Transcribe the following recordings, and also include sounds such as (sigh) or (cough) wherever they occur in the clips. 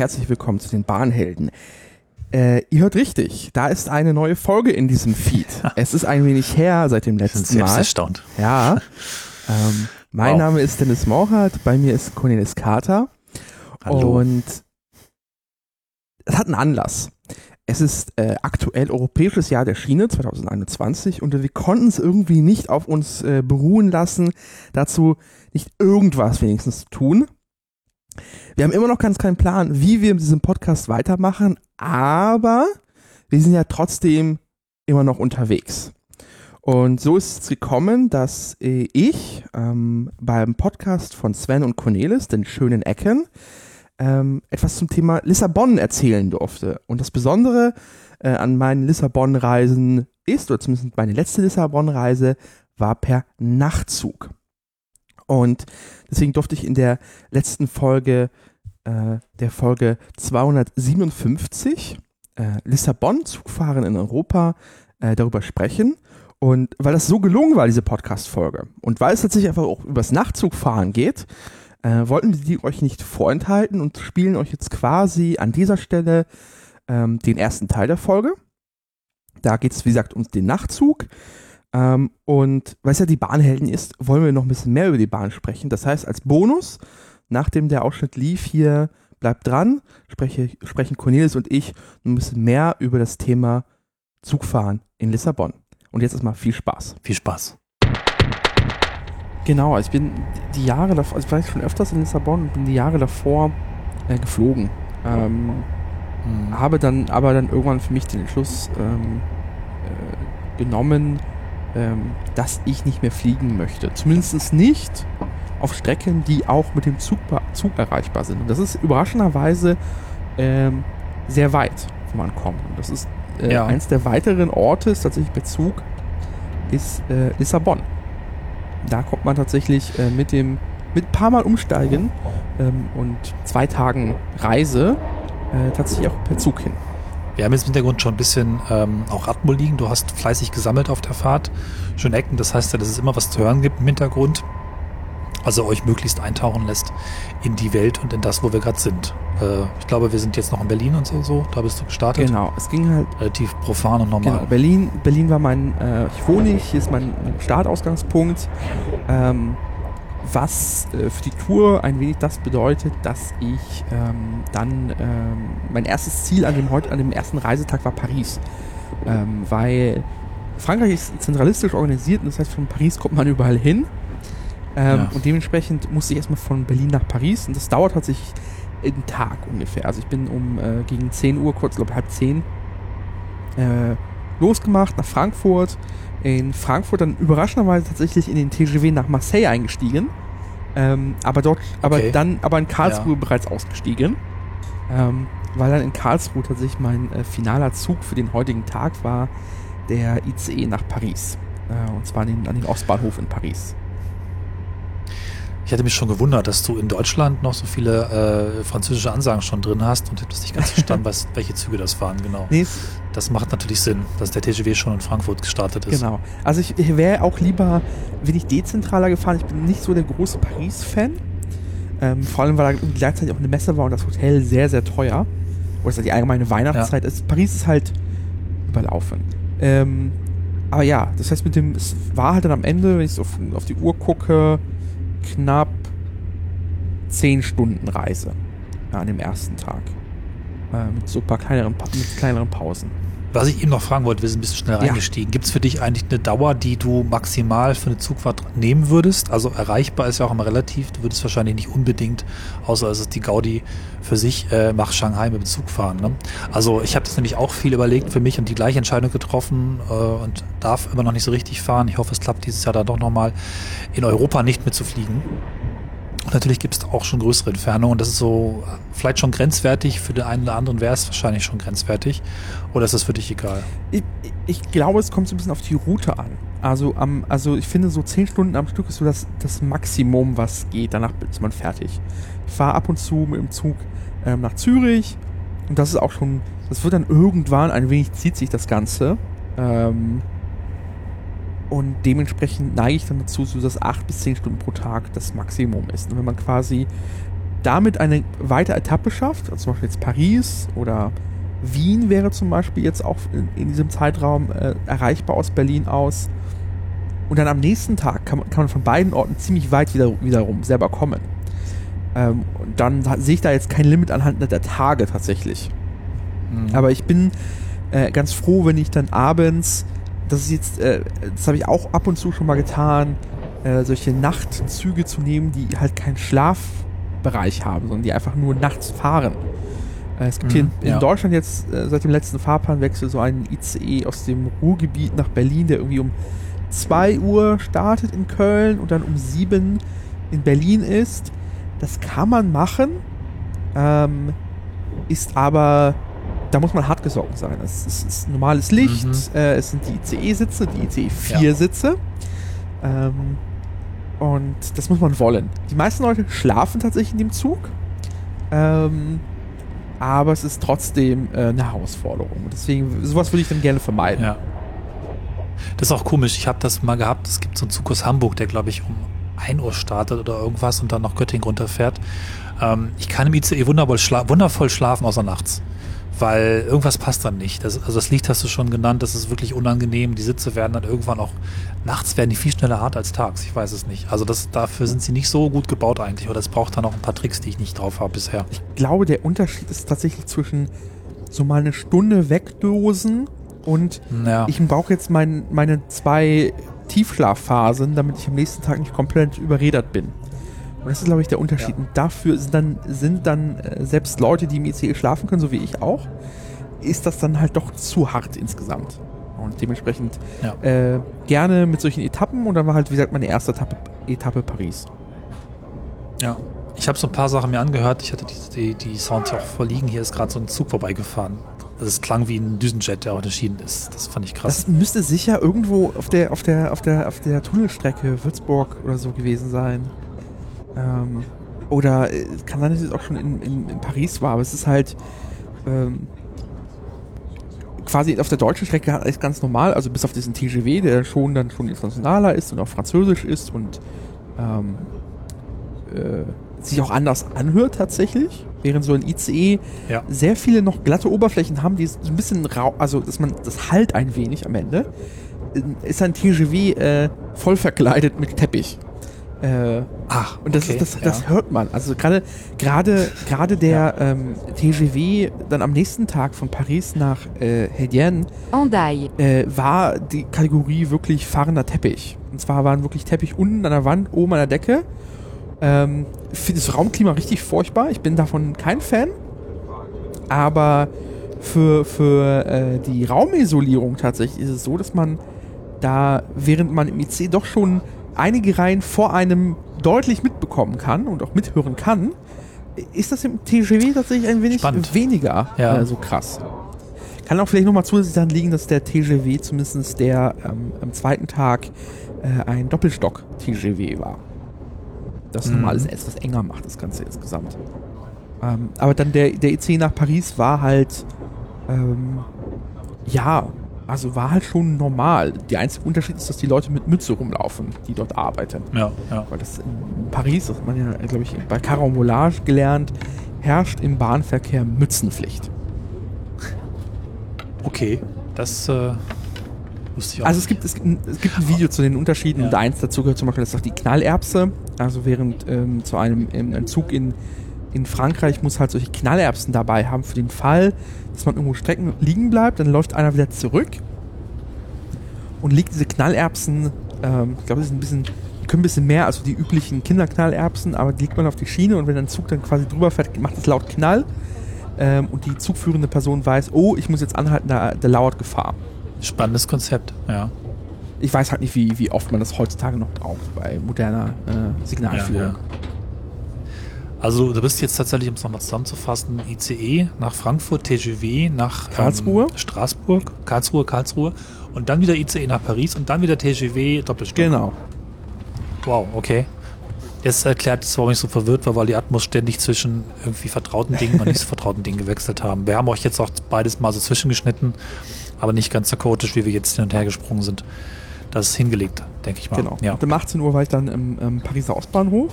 herzlich willkommen zu den Bahnhelden. Äh, ihr hört richtig, da ist eine neue Folge in diesem Feed. (laughs) es ist ein wenig her seit dem letzten Ich bin selbst Mal. erstaunt. Ja. Ähm, mein Wow. Name ist Dennis Mauchert, bei mir ist Cornelis Carter. Hallo. Und es hat einen Anlass. Es ist äh, aktuell Europäisches Jahr der Schiene 2021 und wir konnten es irgendwie nicht auf uns äh, beruhen lassen, dazu nicht irgendwas wenigstens zu tun. Wir haben immer noch ganz keinen Plan, wie wir mit diesem Podcast weitermachen, aber wir sind ja trotzdem immer noch unterwegs. Und so ist es gekommen, dass äh, ich ähm, beim Podcast von Sven und Cornelis, den schönen Ecken, ähm, etwas zum Thema Lissabon erzählen durfte. Und das Besondere äh, an meinen Lissabon-Reisen ist, oder zumindest meine letzte Lissabon-Reise, war per Nachtzug. Und deswegen durfte ich in der letzten Folge, äh, der Folge 257, äh, Lissabon, Zugfahren in Europa, äh, darüber sprechen. Und weil das so gelungen war, diese Podcast-Folge, und weil es tatsächlich einfach auch übers Nachtzugfahren geht, äh, wollten wir die euch nicht vorenthalten und spielen euch jetzt quasi an dieser Stelle ähm, den ersten Teil der Folge. Da geht es, wie gesagt, um den Nachtzug. Ähm, und weil es ja die Bahnhelden ist, wollen wir noch ein bisschen mehr über die Bahn sprechen. Das heißt, als Bonus, nachdem der Ausschnitt lief hier, bleibt dran, spreche, sprechen Cornelis und ich ein bisschen mehr über das Thema Zugfahren in Lissabon. Und jetzt erstmal viel Spaß. Viel Spaß. Genau, also ich bin die Jahre davor, also ich war schon öfters in Lissabon und bin die Jahre davor äh, geflogen. Ähm, Hm. habe dann aber dann irgendwann für mich den Entschluss ähm, äh, genommen, ähm, dass ich nicht mehr fliegen möchte. Zumindest nicht auf Strecken, die auch mit dem Zug, Zug erreichbar sind. Und das ist überraschenderweise ähm, sehr weit, wo man kommt. Und das ist äh, Ja. eins der weiteren Orte, ist tatsächlich per Zug, ist äh, Lissabon. Da kommt man tatsächlich äh, mit dem mit ein paar Mal umsteigen ähm, und zwei Tagen Reise äh, tatsächlich auch per Zug hin. Wir haben jetzt im Hintergrund schon ein bisschen ähm, auch Atmo liegen. Du hast fleißig gesammelt auf der Fahrt. Schön Ecken, das heißt ja, dass es immer was zu hören gibt im Hintergrund. Also euch möglichst eintauchen lässt in die Welt und in das, wo wir gerade sind. Äh, ich glaube, wir sind jetzt noch in Berlin und so, so. da bist du gestartet. Genau, es ging halt Relativ profan und normal. Genau, Berlin, Berlin war mein, äh, ich wohne nicht, hier ist mein, mein Startausgangspunkt. Ähm, was äh, für die Tour ein wenig das bedeutet, dass ich ähm, dann ähm, mein erstes Ziel an dem heute an dem ersten Reisetag war Paris, ähm, weil Frankreich ist zentralistisch organisiert und das heißt von Paris kommt man (laughs) überall hin ähm, Ja. und dementsprechend musste ich erstmal von Berlin nach Paris und das dauert tatsächlich einen Tag ungefähr. Also ich bin um äh, gegen 10 Uhr, kurz glaube halb 10 äh, losgemacht nach Frankfurt. In Frankfurt dann überraschenderweise tatsächlich in den TGW nach Marseille eingestiegen. Ähm, aber dort, aber Okay. dann, aber in Karlsruhe Ja. bereits ausgestiegen. Ähm, weil dann in Karlsruhe tatsächlich mein äh, finaler Zug für den heutigen Tag war der ICE nach Paris. Äh, und zwar an den, an den Ostbahnhof in Paris. Ich hatte mich schon gewundert, dass du in Deutschland noch so viele äh, französische Ansagen schon drin hast und das nicht ganz verstanden, (laughs) was, welche Züge das fahren, genau. Nee, Das macht natürlich Sinn, dass der TGW schon in Frankfurt gestartet ist. Genau. Also ich, wäre auch lieber wenig dezentraler gefahren. Ich bin nicht so der große Paris-Fan. Ähm, vor allem, weil da gleichzeitig auch eine Messe war und das Hotel sehr, sehr teuer. Oder es ist die allgemeine Weihnachtszeit ist. Paris ist halt überlaufen. Ähm, aber ja, das heißt mit dem, es war halt dann am Ende, wenn ich so auf, auf die Uhr gucke, knapp 10 Stunden Reise ja, an dem ersten Tag. Äh, mit so ein paar mit kleineren Pausen. Was ich eben noch fragen wollte, wir sind ein bisschen schnell Ja. reingestiegen. Gibt es für dich eigentlich eine Dauer, die du maximal für eine Zugfahrt nehmen würdest? Also erreichbar ist ja auch immer relativ. Du würdest wahrscheinlich nicht unbedingt, außer es ist die Gaudi für sich, äh, nach Shanghai mit dem Zug fahren. Ne? Also ich habe das nämlich auch viel überlegt für mich und die gleiche Entscheidung getroffen äh, und darf immer noch nicht so richtig fahren. Ich hoffe, es klappt dieses Jahr da doch nochmal in Europa nicht mehr zu fliegen. Und natürlich gibt es auch schon größere Entfernungen. Das ist so vielleicht schon grenzwertig. Für den einen oder anderen wäre es wahrscheinlich schon grenzwertig. Oder ist das für dich egal? Ich, ich glaube, es kommt so ein bisschen auf die Route an. Also, am, also ich finde, so 10 Stunden am Stück ist so das, das Maximum, was geht. Danach ist man fertig. Ich fahre ab und zu mit dem Zug ähm, nach Zürich. Und das ist auch schon, das wird dann irgendwann ein wenig zieht sich das Ganze. Ähm, Und dementsprechend neige ich dann dazu, so dass 8 bis 10 Stunden pro Tag das Maximum ist. Und wenn man quasi damit eine weitere Etappe schafft, also zum Beispiel jetzt Paris oder Wien wäre zum Beispiel jetzt auch in, in diesem Zeitraum äh, erreichbar aus Berlin aus. Und dann am nächsten Tag kann man, kann man von beiden Orten ziemlich weit wieder, wiederum selber kommen. Ähm, und dann sehe ich da jetzt kein Limit anhand der Tage tatsächlich. Mhm. Aber ich bin äh, ganz froh, wenn ich dann abends, das ist jetzt, äh, das habe ich auch ab und zu schon mal getan, äh, solche Nachtzüge zu nehmen, die halt keinen Schlafbereich haben, sondern die einfach nur nachts fahren. Äh, es gibt mhm, hier in, in ja. Deutschland jetzt äh, seit dem letzten Fahrplanwechsel so einen ICE aus dem Ruhrgebiet nach Berlin, der irgendwie um 2 Uhr startet in Köln und dann um 7 in Berlin ist. Das kann man machen, ähm, ist aber, da muss man hart gesorgt sein. Es, es ist normales Licht, mhm. äh, es sind die ICE-Sitze, die ICE-4-Sitze. Ja. Ähm, und das muss man wollen. Die meisten Leute schlafen tatsächlich in dem Zug. Ähm, aber es ist trotzdem äh, eine Herausforderung. Deswegen, sowas würde ich dann gerne vermeiden. Ja. Das ist auch komisch. Ich habe das mal gehabt. Es gibt so einen Zug aus Hamburg, der, glaube ich, um 1 Uhr startet oder irgendwas und dann nach Göttingen runterfährt. Ähm, ich kann im ICE wundervoll, schla wundervoll schlafen, außer nachts weil irgendwas passt dann nicht. Das, also das Licht hast du schon genannt, das ist wirklich unangenehm. Die Sitze werden dann irgendwann auch, nachts werden die viel schneller hart als tags. Ich weiß es nicht. Also das, dafür sind sie nicht so gut gebaut eigentlich. Oder es braucht dann auch ein paar Tricks, die ich nicht drauf habe bisher. Ich glaube, der Unterschied ist tatsächlich zwischen so mal eine Stunde wegdosen und ja. ich brauche jetzt mein, meine zwei Tiefschlafphasen, damit ich am nächsten Tag nicht komplett überredet bin. Und das ist, glaube ich, der Unterschied. Ja. Und dafür sind dann, sind dann äh, selbst Leute, die im ICE schlafen können, so wie ich auch, ist das dann halt doch zu hart insgesamt. Und dementsprechend ja. äh, gerne mit solchen Etappen und dann war halt, wie gesagt, meine erste Etappe, Etappe Paris. Ja. Ich habe so ein paar Sachen mir angehört. Ich hatte die, die, die Sounds auch vorliegen. Hier ist gerade so ein Zug vorbeigefahren. Das klang wie ein Düsenjet, der unterschieden ist. Das fand ich krass. Das müsste sicher irgendwo auf der, auf der, auf der, auf der Tunnelstrecke Würzburg oder so gewesen sein. Ähm, oder äh, kann sein, dass es auch schon in, in, in, Paris war, aber es ist halt ähm, quasi auf der deutschen Strecke ist ganz normal, also bis auf diesen TGW, der schon dann schon internationaler ist und auch französisch ist und ähm, äh, sich auch anders anhört tatsächlich, während so ein ICE ja. sehr viele noch glatte Oberflächen haben, die so ein bisschen rau, also dass man das halt ein wenig am Ende, äh, ist ein TGW äh, voll verkleidet mit Teppich. Äh, Ach, und das, okay, ist, das, das ja. hört man. Also gerade gerade gerade der ja. ähm, TGV dann am nächsten Tag von Paris nach äh, Hédienne äh, war die Kategorie wirklich fahrender Teppich. Und zwar waren wirklich Teppich unten an der Wand, oben an der Decke. Ähm, Finde das Raumklima richtig furchtbar. Ich bin davon kein Fan. Aber für, für äh, die Raumisolierung tatsächlich ist es so, dass man da, während man im IC doch schon einige Reihen vor einem deutlich mitbekommen kann und auch mithören kann, ist das im TGW tatsächlich ein wenig Spannend. weniger ja. äh, so krass. Kann auch vielleicht nochmal zusätzlich daran liegen, dass der TGW zumindest der ähm, am zweiten Tag äh, ein Doppelstock-TGW war. Das mhm. nochmal alles etwas enger macht, das Ganze insgesamt. Ähm, aber dann der, der EC nach Paris war halt, ähm, ja, also war halt schon normal. Der einzige Unterschied ist, dass die Leute mit Mütze rumlaufen, die dort arbeiten. Ja, ja. Weil das in Paris, das hat man ja, glaube ich, bei Carambolage gelernt, herrscht im Bahnverkehr Mützenpflicht. Okay, das äh, wusste ich auch Also es gibt, es, gibt, es gibt ein Video zu den Unterschieden ja. und eins dazu gehört zum Beispiel, das ist auch die Knallerbse. Also während ähm, zu einem, einem Zug in in Frankreich muss halt solche Knallerbsen dabei haben für den Fall, dass man irgendwo Strecken liegen bleibt, dann läuft einer wieder zurück und legt diese Knallerbsen, ähm, ich glaube, das ist ein bisschen, die können ein bisschen mehr als die üblichen Kinderknallerbsen, aber die legt man auf die Schiene und wenn ein Zug dann quasi drüber fährt, macht es laut Knall ähm, und die zugführende Person weiß, oh, ich muss jetzt anhalten, da, da lauert Gefahr. Spannendes Konzept, ja. Ich weiß halt nicht, wie, wie oft man das heutzutage noch braucht bei moderner äh, Signalführung. Ja, ja. Also du bist jetzt tatsächlich, um es nochmal zusammenzufassen, ICE nach Frankfurt, TGW nach Karlsruhe, ähm, Straßburg, Karlsruhe, Karlsruhe und dann wieder ICE nach Paris und dann wieder TGW Doppelstock. Genau. Wow, okay. Das erklärt warum ich so verwirrt war, weil die Atmos ständig zwischen irgendwie vertrauten Dingen und nicht so vertrauten Dingen gewechselt haben. Wir haben euch jetzt auch beides mal so zwischengeschnitten, aber nicht ganz so chaotisch, wie wir jetzt hin und her gesprungen sind. das hingelegt, denke ich mal. Genau. Ja. Und um 18 Uhr war ich dann im, im Pariser Ostbahnhof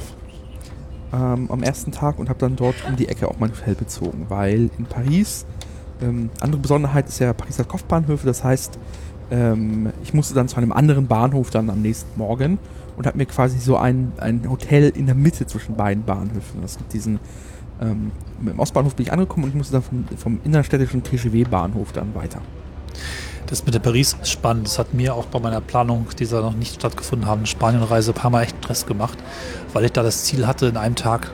ähm, am ersten Tag und habe dann dort um die Ecke auch mein Hotel bezogen, weil in Paris, ähm, andere Besonderheit ist ja Pariser Kopfbahnhöfe, das heißt, ähm, ich musste dann zu einem anderen Bahnhof dann am nächsten Morgen und habe mir quasi so ein, ein Hotel in der Mitte zwischen beiden Bahnhöfen. Es gibt diesen, ähm, im Ostbahnhof bin ich angekommen und ich musste dann vom, vom innerstädtischen TGW-Bahnhof dann weiter. Das mit der Paris ist spannend. Das hat mir auch bei meiner Planung dieser noch nicht stattgefunden haben Spanienreise ein paar Mal echt Stress gemacht, weil ich da das Ziel hatte, in einem Tag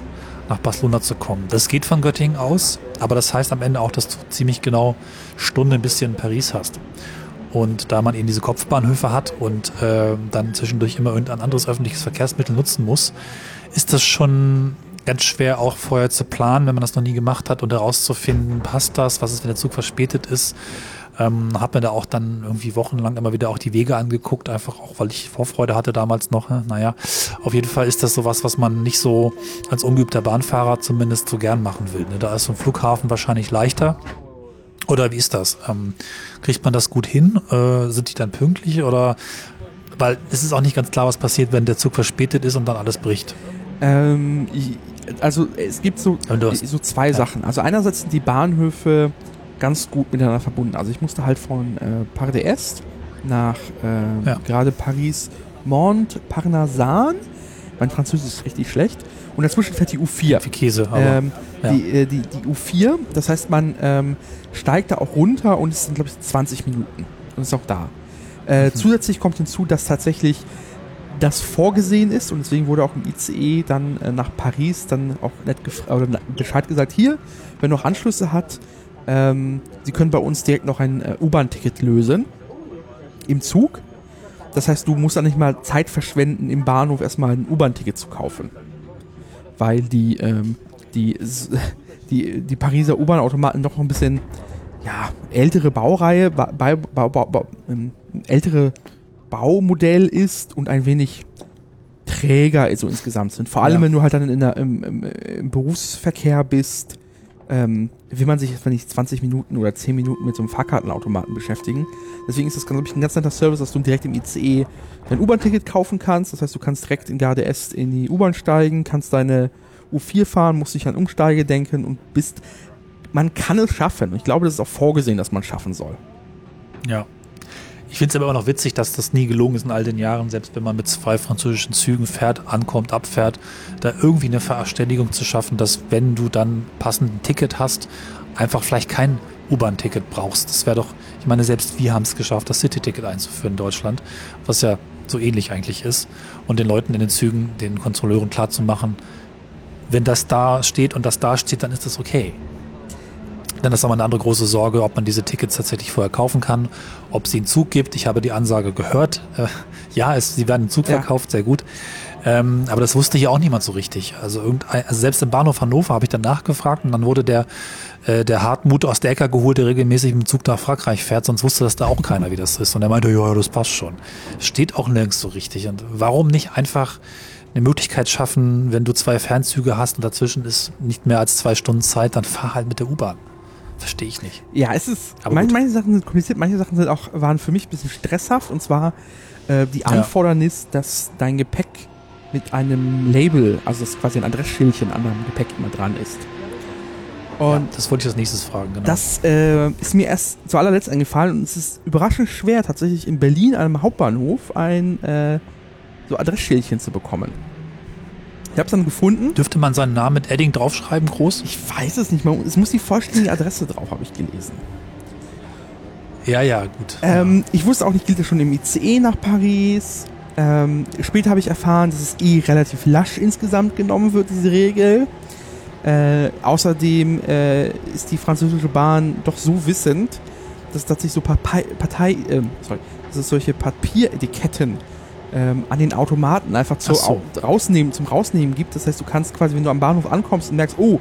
nach Barcelona zu kommen. Das geht von Göttingen aus, aber das heißt am Ende auch, dass du ziemlich genau Stunde ein bisschen in Paris hast. Und da man eben diese Kopfbahnhöfe hat und äh, dann zwischendurch immer irgendein anderes öffentliches Verkehrsmittel nutzen muss, ist das schon ganz schwer auch vorher zu planen, wenn man das noch nie gemacht hat und herauszufinden, passt das, was ist, wenn der Zug verspätet ist. Ähm, hab mir da auch dann irgendwie wochenlang immer wieder auch die Wege angeguckt, einfach auch, weil ich Vorfreude hatte damals noch. Ne? Naja, auf jeden Fall ist das sowas, was man nicht so als ungeübter Bahnfahrer zumindest so gern machen will. Ne? Da ist so ein Flughafen wahrscheinlich leichter. Oder wie ist das? Ähm, kriegt man das gut hin? Äh, sind die dann pünktlich oder weil es ist auch nicht ganz klar, was passiert, wenn der Zug verspätet ist und dann alles bricht. Ähm, also es gibt so, so zwei ja. Sachen. Also einerseits sind die Bahnhöfe ganz gut miteinander verbunden. Also ich musste halt von äh, Par d'Est nach äh, ja. gerade Paris Montparnasse. Mein Französisch ist richtig schlecht. Und dazwischen fährt die U4. Wie Käse, aber, ähm, ja. die, äh, die, die U4, das heißt, man ähm, steigt da auch runter und es sind, glaube ich, 20 Minuten. Und ist auch da. Äh, mhm. Zusätzlich kommt hinzu, dass tatsächlich das vorgesehen ist und deswegen wurde auch im ICE dann äh, nach Paris dann auch nett Bescheid gesagt, hier, wer noch Anschlüsse hat, ähm, Sie können bei uns direkt noch ein äh, U-Bahn-Ticket lösen im Zug. Das heißt, du musst dann nicht mal Zeit verschwenden, im Bahnhof erstmal ein U-Bahn-Ticket zu kaufen. Weil die, ähm, die, (laughs) die, die Pariser U-Bahn-Automaten noch ein bisschen ja, ältere Baureihe, ba, ba, ba, ähm, ältere Baumodell ist und ein wenig träger so insgesamt sind. Vor allem, ja. wenn du halt dann in der, im, im, im Berufsverkehr bist, ähm, will man sich jetzt nicht 20 Minuten oder 10 Minuten mit so einem Fahrkartenautomaten beschäftigen. Deswegen ist das, glaube ich, ein ganz netter Service, dass du direkt im ICE dein U-Bahn-Ticket kaufen kannst. Das heißt, du kannst direkt in Est in die U-Bahn steigen, kannst deine U4 fahren, musst dich an Umsteige denken und bist. Man kann es schaffen. Ich glaube, das ist auch vorgesehen, dass man es schaffen soll. Ja. Ich finde es aber auch noch witzig, dass das nie gelungen ist in all den Jahren, selbst wenn man mit zwei französischen Zügen fährt, ankommt, abfährt, da irgendwie eine Verständigung zu schaffen, dass wenn du dann passend ein Ticket hast, einfach vielleicht kein U-Bahn-Ticket brauchst. Das wäre doch, ich meine, selbst wir haben es geschafft, das City-Ticket einzuführen in Deutschland, was ja so ähnlich eigentlich ist. Und den Leuten in den Zügen, den Kontrolleuren klarzumachen, wenn das da steht und das da steht, dann ist das okay. Dann ist aber eine andere große Sorge, ob man diese Tickets tatsächlich vorher kaufen kann, ob sie einen Zug gibt. Ich habe die Ansage gehört. Äh, ja, es, sie werden im Zug ja. verkauft, sehr gut. Ähm, aber das wusste hier auch niemand so richtig. Also, irgendein, also selbst im Bahnhof Hannover habe ich dann nachgefragt und dann wurde der, äh, der Hartmut aus der Ecke geholt, der regelmäßig mit dem Zug nach Frankreich fährt, sonst wusste das da auch keiner, wie das ist. Und er meinte, ja, das passt schon. Steht auch nirgends so richtig. Und warum nicht einfach eine Möglichkeit schaffen, wenn du zwei Fernzüge hast und dazwischen ist nicht mehr als zwei Stunden Zeit, dann fahr halt mit der U-Bahn. Verstehe ich nicht. Ja, es ist. Manche, manche, Sachen sind kompliziert, manche Sachen sind auch, waren für mich ein bisschen stresshaft. Und zwar äh, die Anfordernis, ja. dass dein Gepäck mit einem Label, also das quasi ein Adressschildchen an deinem Gepäck immer dran ist. Und ja, das wollte ich als nächstes fragen, genau. Das äh, ist mir erst zu allerletzt eingefallen und es ist überraschend schwer, tatsächlich in Berlin, einem Hauptbahnhof, ein äh, so Adressschildchen zu bekommen. Ich habe es dann gefunden. Dürfte man seinen Namen mit Edding draufschreiben, groß? Ich weiß es nicht mehr. Es muss die vollständige Adresse drauf, habe ich gelesen. Ja, ja, gut. Ähm, ich wusste auch nicht, gilt das schon im ICE nach Paris. Ähm, später habe ich erfahren, dass es eh relativ lasch insgesamt genommen wird, diese Regel. Äh, außerdem äh, ist die französische Bahn doch so wissend, dass tatsächlich so Partei, Partei äh, sorry, dass es solche Papieretiketten ähm, an den Automaten einfach zu, so. rausnehmen, zum Rausnehmen gibt. Das heißt, du kannst quasi, wenn du am Bahnhof ankommst und merkst, oh,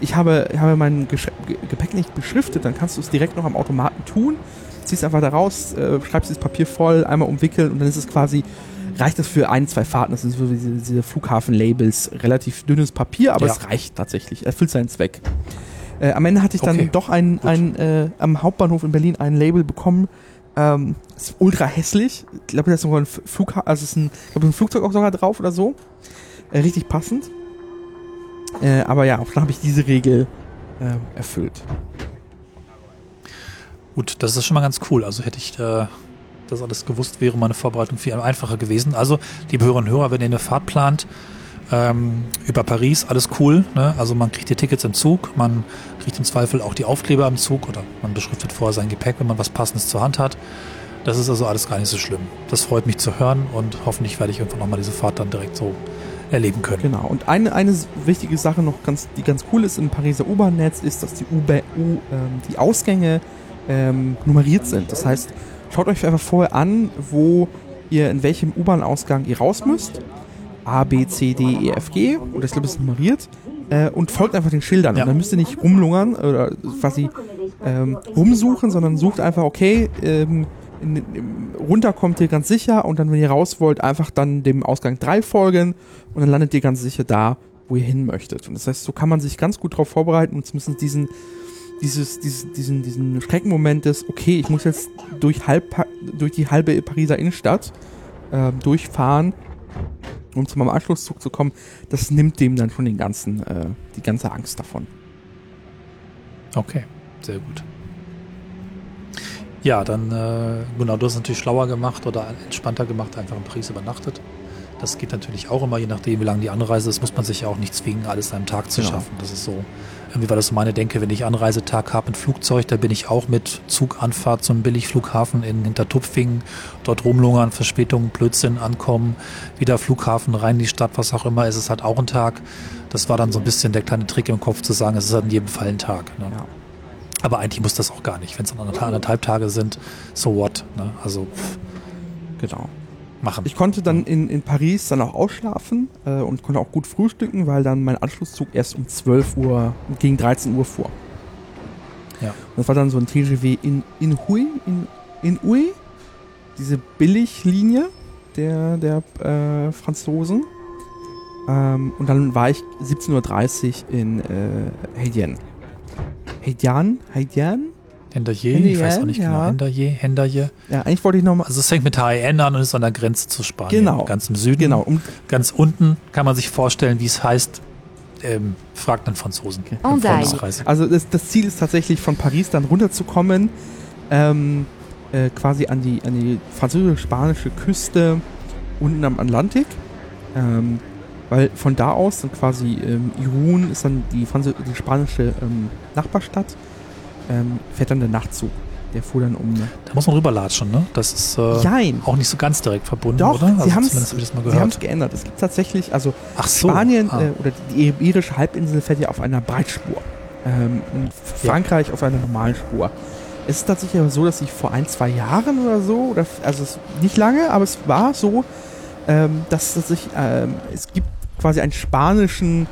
ich habe, ich habe mein Gepäck nicht beschriftet, dann kannst du es direkt noch am Automaten tun, ziehst einfach da raus, äh, schreibst das Papier voll, einmal umwickeln und dann ist es quasi, reicht das für ein, zwei Fahrten, das sind so diese, diese Flughafen-Labels, relativ dünnes Papier, aber ja. es reicht tatsächlich, erfüllt seinen Zweck. Äh, am Ende hatte ich dann okay. doch ein, ein äh, am Hauptbahnhof in Berlin ein Label bekommen, Ähm, ist ultra hässlich. Ich glaube, da ist sogar ein Flug, also ist ein, ich glaube, ein Flugzeug auch sogar drauf oder so. Äh, richtig passend. Äh, aber ja, auch dann habe ich diese Regel äh, erfüllt. Gut, das ist schon mal ganz cool. Also hätte ich äh, das alles gewusst, wäre meine Vorbereitung viel einfacher gewesen. Also, liebe Hörerinnen und Hörer, wenn ihr eine Fahrt plant, ähm, über Paris, alles cool. Ne? Also man kriegt die Tickets im Zug, man kriegt im Zweifel auch die Aufkleber im Zug oder man beschriftet vorher sein Gepäck, wenn man was Passendes zur Hand hat. Das ist also alles gar nicht so schlimm. Das freut mich zu hören und hoffentlich werde ich irgendwann nochmal diese Fahrt dann direkt so erleben können. Genau. Und eine, eine wichtige Sache noch, ganz, die ganz cool ist im Pariser U-Bahn-Netz, ist, dass die, U ähm, die Ausgänge ähm, nummeriert sind. Das heißt, schaut euch einfach vorher an, wo ihr in welchem U-Bahn-Ausgang ihr raus müsst. A, B, C, D, E, F, G. Und ich glaube, es ist nummeriert. Äh, und folgt einfach den Schildern. Ja. Und dann müsst ihr nicht rumlungern oder quasi ähm, rumsuchen, sondern sucht einfach, okay, ähm, in, in, runter kommt ihr ganz sicher und dann, wenn ihr raus wollt, einfach dann dem Ausgang 3 folgen und dann landet ihr ganz sicher da, wo ihr hin möchtet. Und das heißt, so kann man sich ganz gut darauf vorbereiten und zumindest diesen, dieses, dieses, diesen, diesen Schreckenmoment des, okay, ich muss jetzt durch, halb, durch die halbe Pariser Innenstadt äh, durchfahren, um zu meinem Anschlusszug zu kommen, das nimmt dem dann schon den ganzen, äh, die ganze Angst davon. Okay, sehr gut. Ja, dann, äh, genau, du hast natürlich schlauer gemacht oder entspannter gemacht, einfach in Paris übernachtet. Das geht natürlich auch immer, je nachdem, wie lange die Anreise ist, muss man sich ja auch nicht zwingen, alles an einem Tag zu genau. schaffen. Das ist so, irgendwie war das so meine Denke, wenn ich Anreisetag habe, ein Flugzeug, da bin ich auch mit Zuganfahrt zum Billigflughafen in Hintertupfingen, dort rumlungern, Verspätungen, Blödsinn ankommen, wieder Flughafen rein in die Stadt, was auch immer, ist es halt auch ein Tag. Das war dann so ein bisschen der kleine Trick im Kopf zu sagen, es ist halt in jedem Fall ein Tag. Ne? Ja. Aber eigentlich muss das auch gar nicht. Wenn es anderthalb Tage sind, so what. Ne? Also, pff. genau. Machen. Ich konnte dann in, in Paris dann auch ausschlafen äh, und konnte auch gut frühstücken, weil dann mein Anschlusszug erst um 12 Uhr, gegen 13 Uhr fuhr. Ja. Und das war dann so ein TGW in, in Hui, in, in Ui, diese Billiglinie der, der äh, Franzosen. Ähm, und dann war ich 17.30 Uhr in äh, Heidien. Heidian? Heidian? Hendaye, ich weiß auch nicht genau. ja. genau. Hendaye, Hendaye. Ja, eigentlich wollte ich nochmal. Also es fängt mit HEN an und ist an der Grenze zu Spanien. Genau. Ganz im Süden. Genau. Um ganz unten kann man sich vorstellen, wie es heißt. Ähm, fragt einen Franzosen. Okay. Also das, das, Ziel ist tatsächlich von Paris dann runterzukommen, ähm, äh, quasi an die, an die französisch-spanische Küste unten am Atlantik. Ähm, weil von da aus dann quasi ähm, Irun ist dann die, Französ die spanische ähm, Nachbarstadt, ähm, fährt dann der Nachtzug. Der fuhr dann um. Da muss man rüberlatschen, ne? Das ist äh, auch nicht so ganz direkt verbunden, Doch, oder? Also sie haben es geändert. Es gibt tatsächlich, also so, Spanien ah. äh, oder die iberische Halbinsel fährt ja auf einer Breitspur. Ähm, Frankreich ja. auf einer normalen Spur. Es ist tatsächlich aber so, dass ich vor ein, zwei Jahren oder so, oder also nicht lange, aber es war so, ähm, dass, dass ich, ähm, es gibt quasi einen spanischen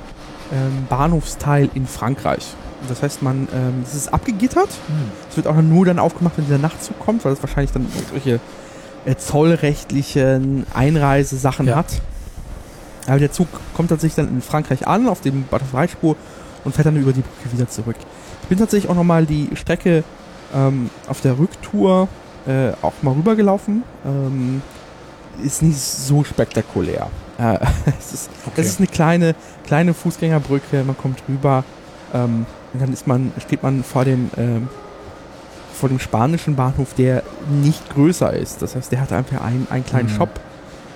ähm, Bahnhofsteil in Frankreich. Das heißt, man, ähm, es ist abgegittert. Hm. Es wird auch nur dann aufgemacht, wenn dieser Nachtzug kommt, weil es wahrscheinlich dann solche äh, zollrechtlichen Einreisesachen ja. hat. Aber der Zug kommt tatsächlich dann in Frankreich an, auf dem Butterfly-Spur und fährt dann über die Brücke wieder zurück. Ich bin tatsächlich auch nochmal die Strecke ähm, auf der Rücktour äh, auch mal rübergelaufen. Ähm, ist nicht so spektakulär. Äh, (laughs) es, ist, okay. es ist eine kleine, kleine Fußgängerbrücke, man kommt rüber ähm, und dann ist man, steht man vor dem, ähm, vor dem spanischen Bahnhof, der nicht größer ist. Das heißt, der hat einfach einen, einen kleinen mhm. Shop,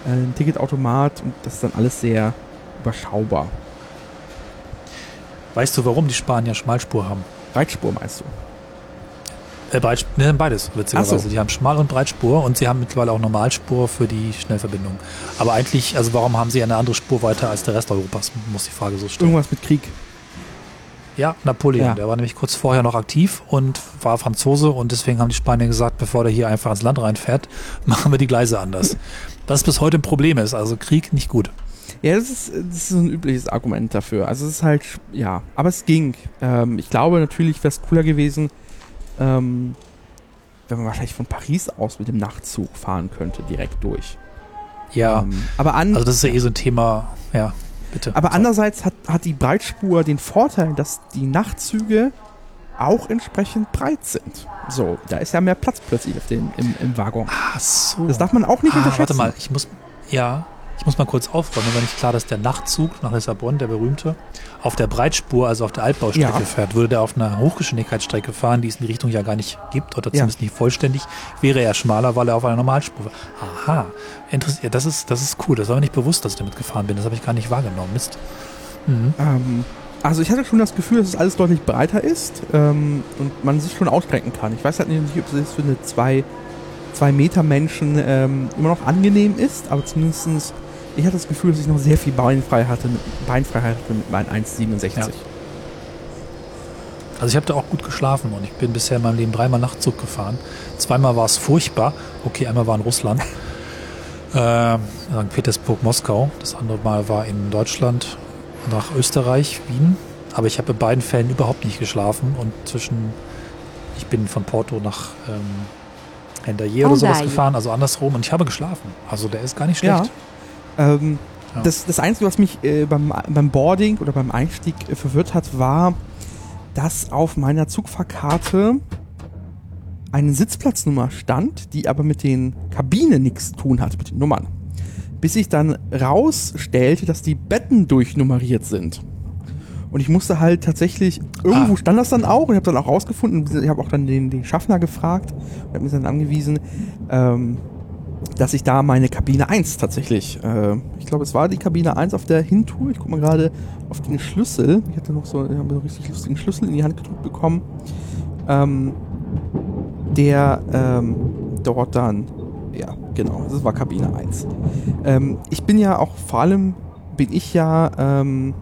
äh, einen Ticketautomat und das ist dann alles sehr überschaubar. Weißt du, warum die Spanier Schmalspur haben? Breitspur meinst du? Äh, Breit, ne, beides, witzigerweise. So. Die haben Schmal- und Breitspur und sie haben mittlerweile auch Normalspur für die Schnellverbindung. Aber eigentlich, also warum haben sie eine andere Spur weiter als der Rest Europas, muss die Frage so stellen. Irgendwas mit Krieg. Ja, Napoleon. Ja. Der war nämlich kurz vorher noch aktiv und war Franzose und deswegen haben die Spanier gesagt, bevor der hier einfach ins Land reinfährt, (laughs) machen wir die Gleise anders. Was bis heute ein Problem ist. Also Krieg nicht gut. Ja, das ist, das ist ein übliches Argument dafür. Also es ist halt, ja, aber es ging. Ähm, ich glaube natürlich wäre es cooler gewesen, ähm, wenn man wahrscheinlich von Paris aus mit dem Nachtzug fahren könnte, direkt durch. Ja, ähm, aber an, also das ist ja eh so ein Thema, ja, bitte. Aber andererseits hat, hat die Breitspur den Vorteil, dass die Nachtzüge auch entsprechend breit sind. So, da ist ja mehr Platz plötzlich auf den, im, im Waggon. Ach so. Das darf man auch nicht ah, unterschätzen. Warte mal, ich muss, ja, ich muss mal kurz aufräumen, wenn nicht klar, dass der Nachtzug nach Lissabon, der berühmte, auf der Breitspur, also auf der Altbaustrecke ja. fährt. Würde der auf einer Hochgeschwindigkeitsstrecke fahren, die es in die Richtung ja gar nicht gibt oder zumindest ja. nicht vollständig, wäre er schmaler, weil er auf einer Normalspur war. Aha, interessiert. Das ist, das ist cool. Das war mir nicht bewusst, dass ich damit gefahren bin. Das habe ich gar nicht wahrgenommen. Mist. Mhm. Ähm, also ich hatte schon das Gefühl, dass es alles deutlich breiter ist ähm, und man sich schon ausstrecken kann. Ich weiß halt nicht, ob es für eine 2 Zwei-Meter-Menschen ähm, immer noch angenehm ist, aber zumindestens ich hatte das Gefühl, dass ich noch sehr viel Beinfreiheit hatte mit, Beinfreiheit hatte mit meinen 1,67. Ja. Also ich habe da auch gut geschlafen und ich bin bisher in meinem Leben dreimal Nachtzug gefahren. Zweimal war es furchtbar. Okay, einmal war in Russland, (laughs) äh, St. Petersburg, Moskau. Das andere Mal war in Deutschland nach Österreich, Wien. Aber ich habe in beiden Fällen überhaupt nicht geschlafen und zwischen, ich bin von Porto nach ähm, Hendaye oder sowas gefahren, also andersrum und ich habe geschlafen. Also der ist gar nicht schlecht. Ja. Ähm, Ja. das, das Einzige, was mich äh, beim, beim Boarding oder beim Einstieg äh, verwirrt hat, war, dass auf meiner Zugfahrkarte eine Sitzplatznummer stand, die aber mit den Kabinen nichts zu tun hat, mit den Nummern. Bis ich dann rausstellte, dass die Betten durchnummeriert sind. Und ich musste halt tatsächlich, irgendwo Ah. stand das dann auch, und ich habe dann auch rausgefunden, ich habe auch dann den, den Schaffner gefragt, und hat mir dann angewiesen, ähm, dass ich da meine Kabine 1 tatsächlich, äh, ich glaube, es war die Kabine 1 auf der Hintour. Ich gucke mal gerade auf den Schlüssel. Ich hatte noch so, ich einen richtig lustigen Schlüssel in die Hand gedrückt bekommen. Ähm, der ähm, dort dann, ja, genau, das war Kabine 1. Ähm, ich bin ja auch, vor allem bin ich ja ähm,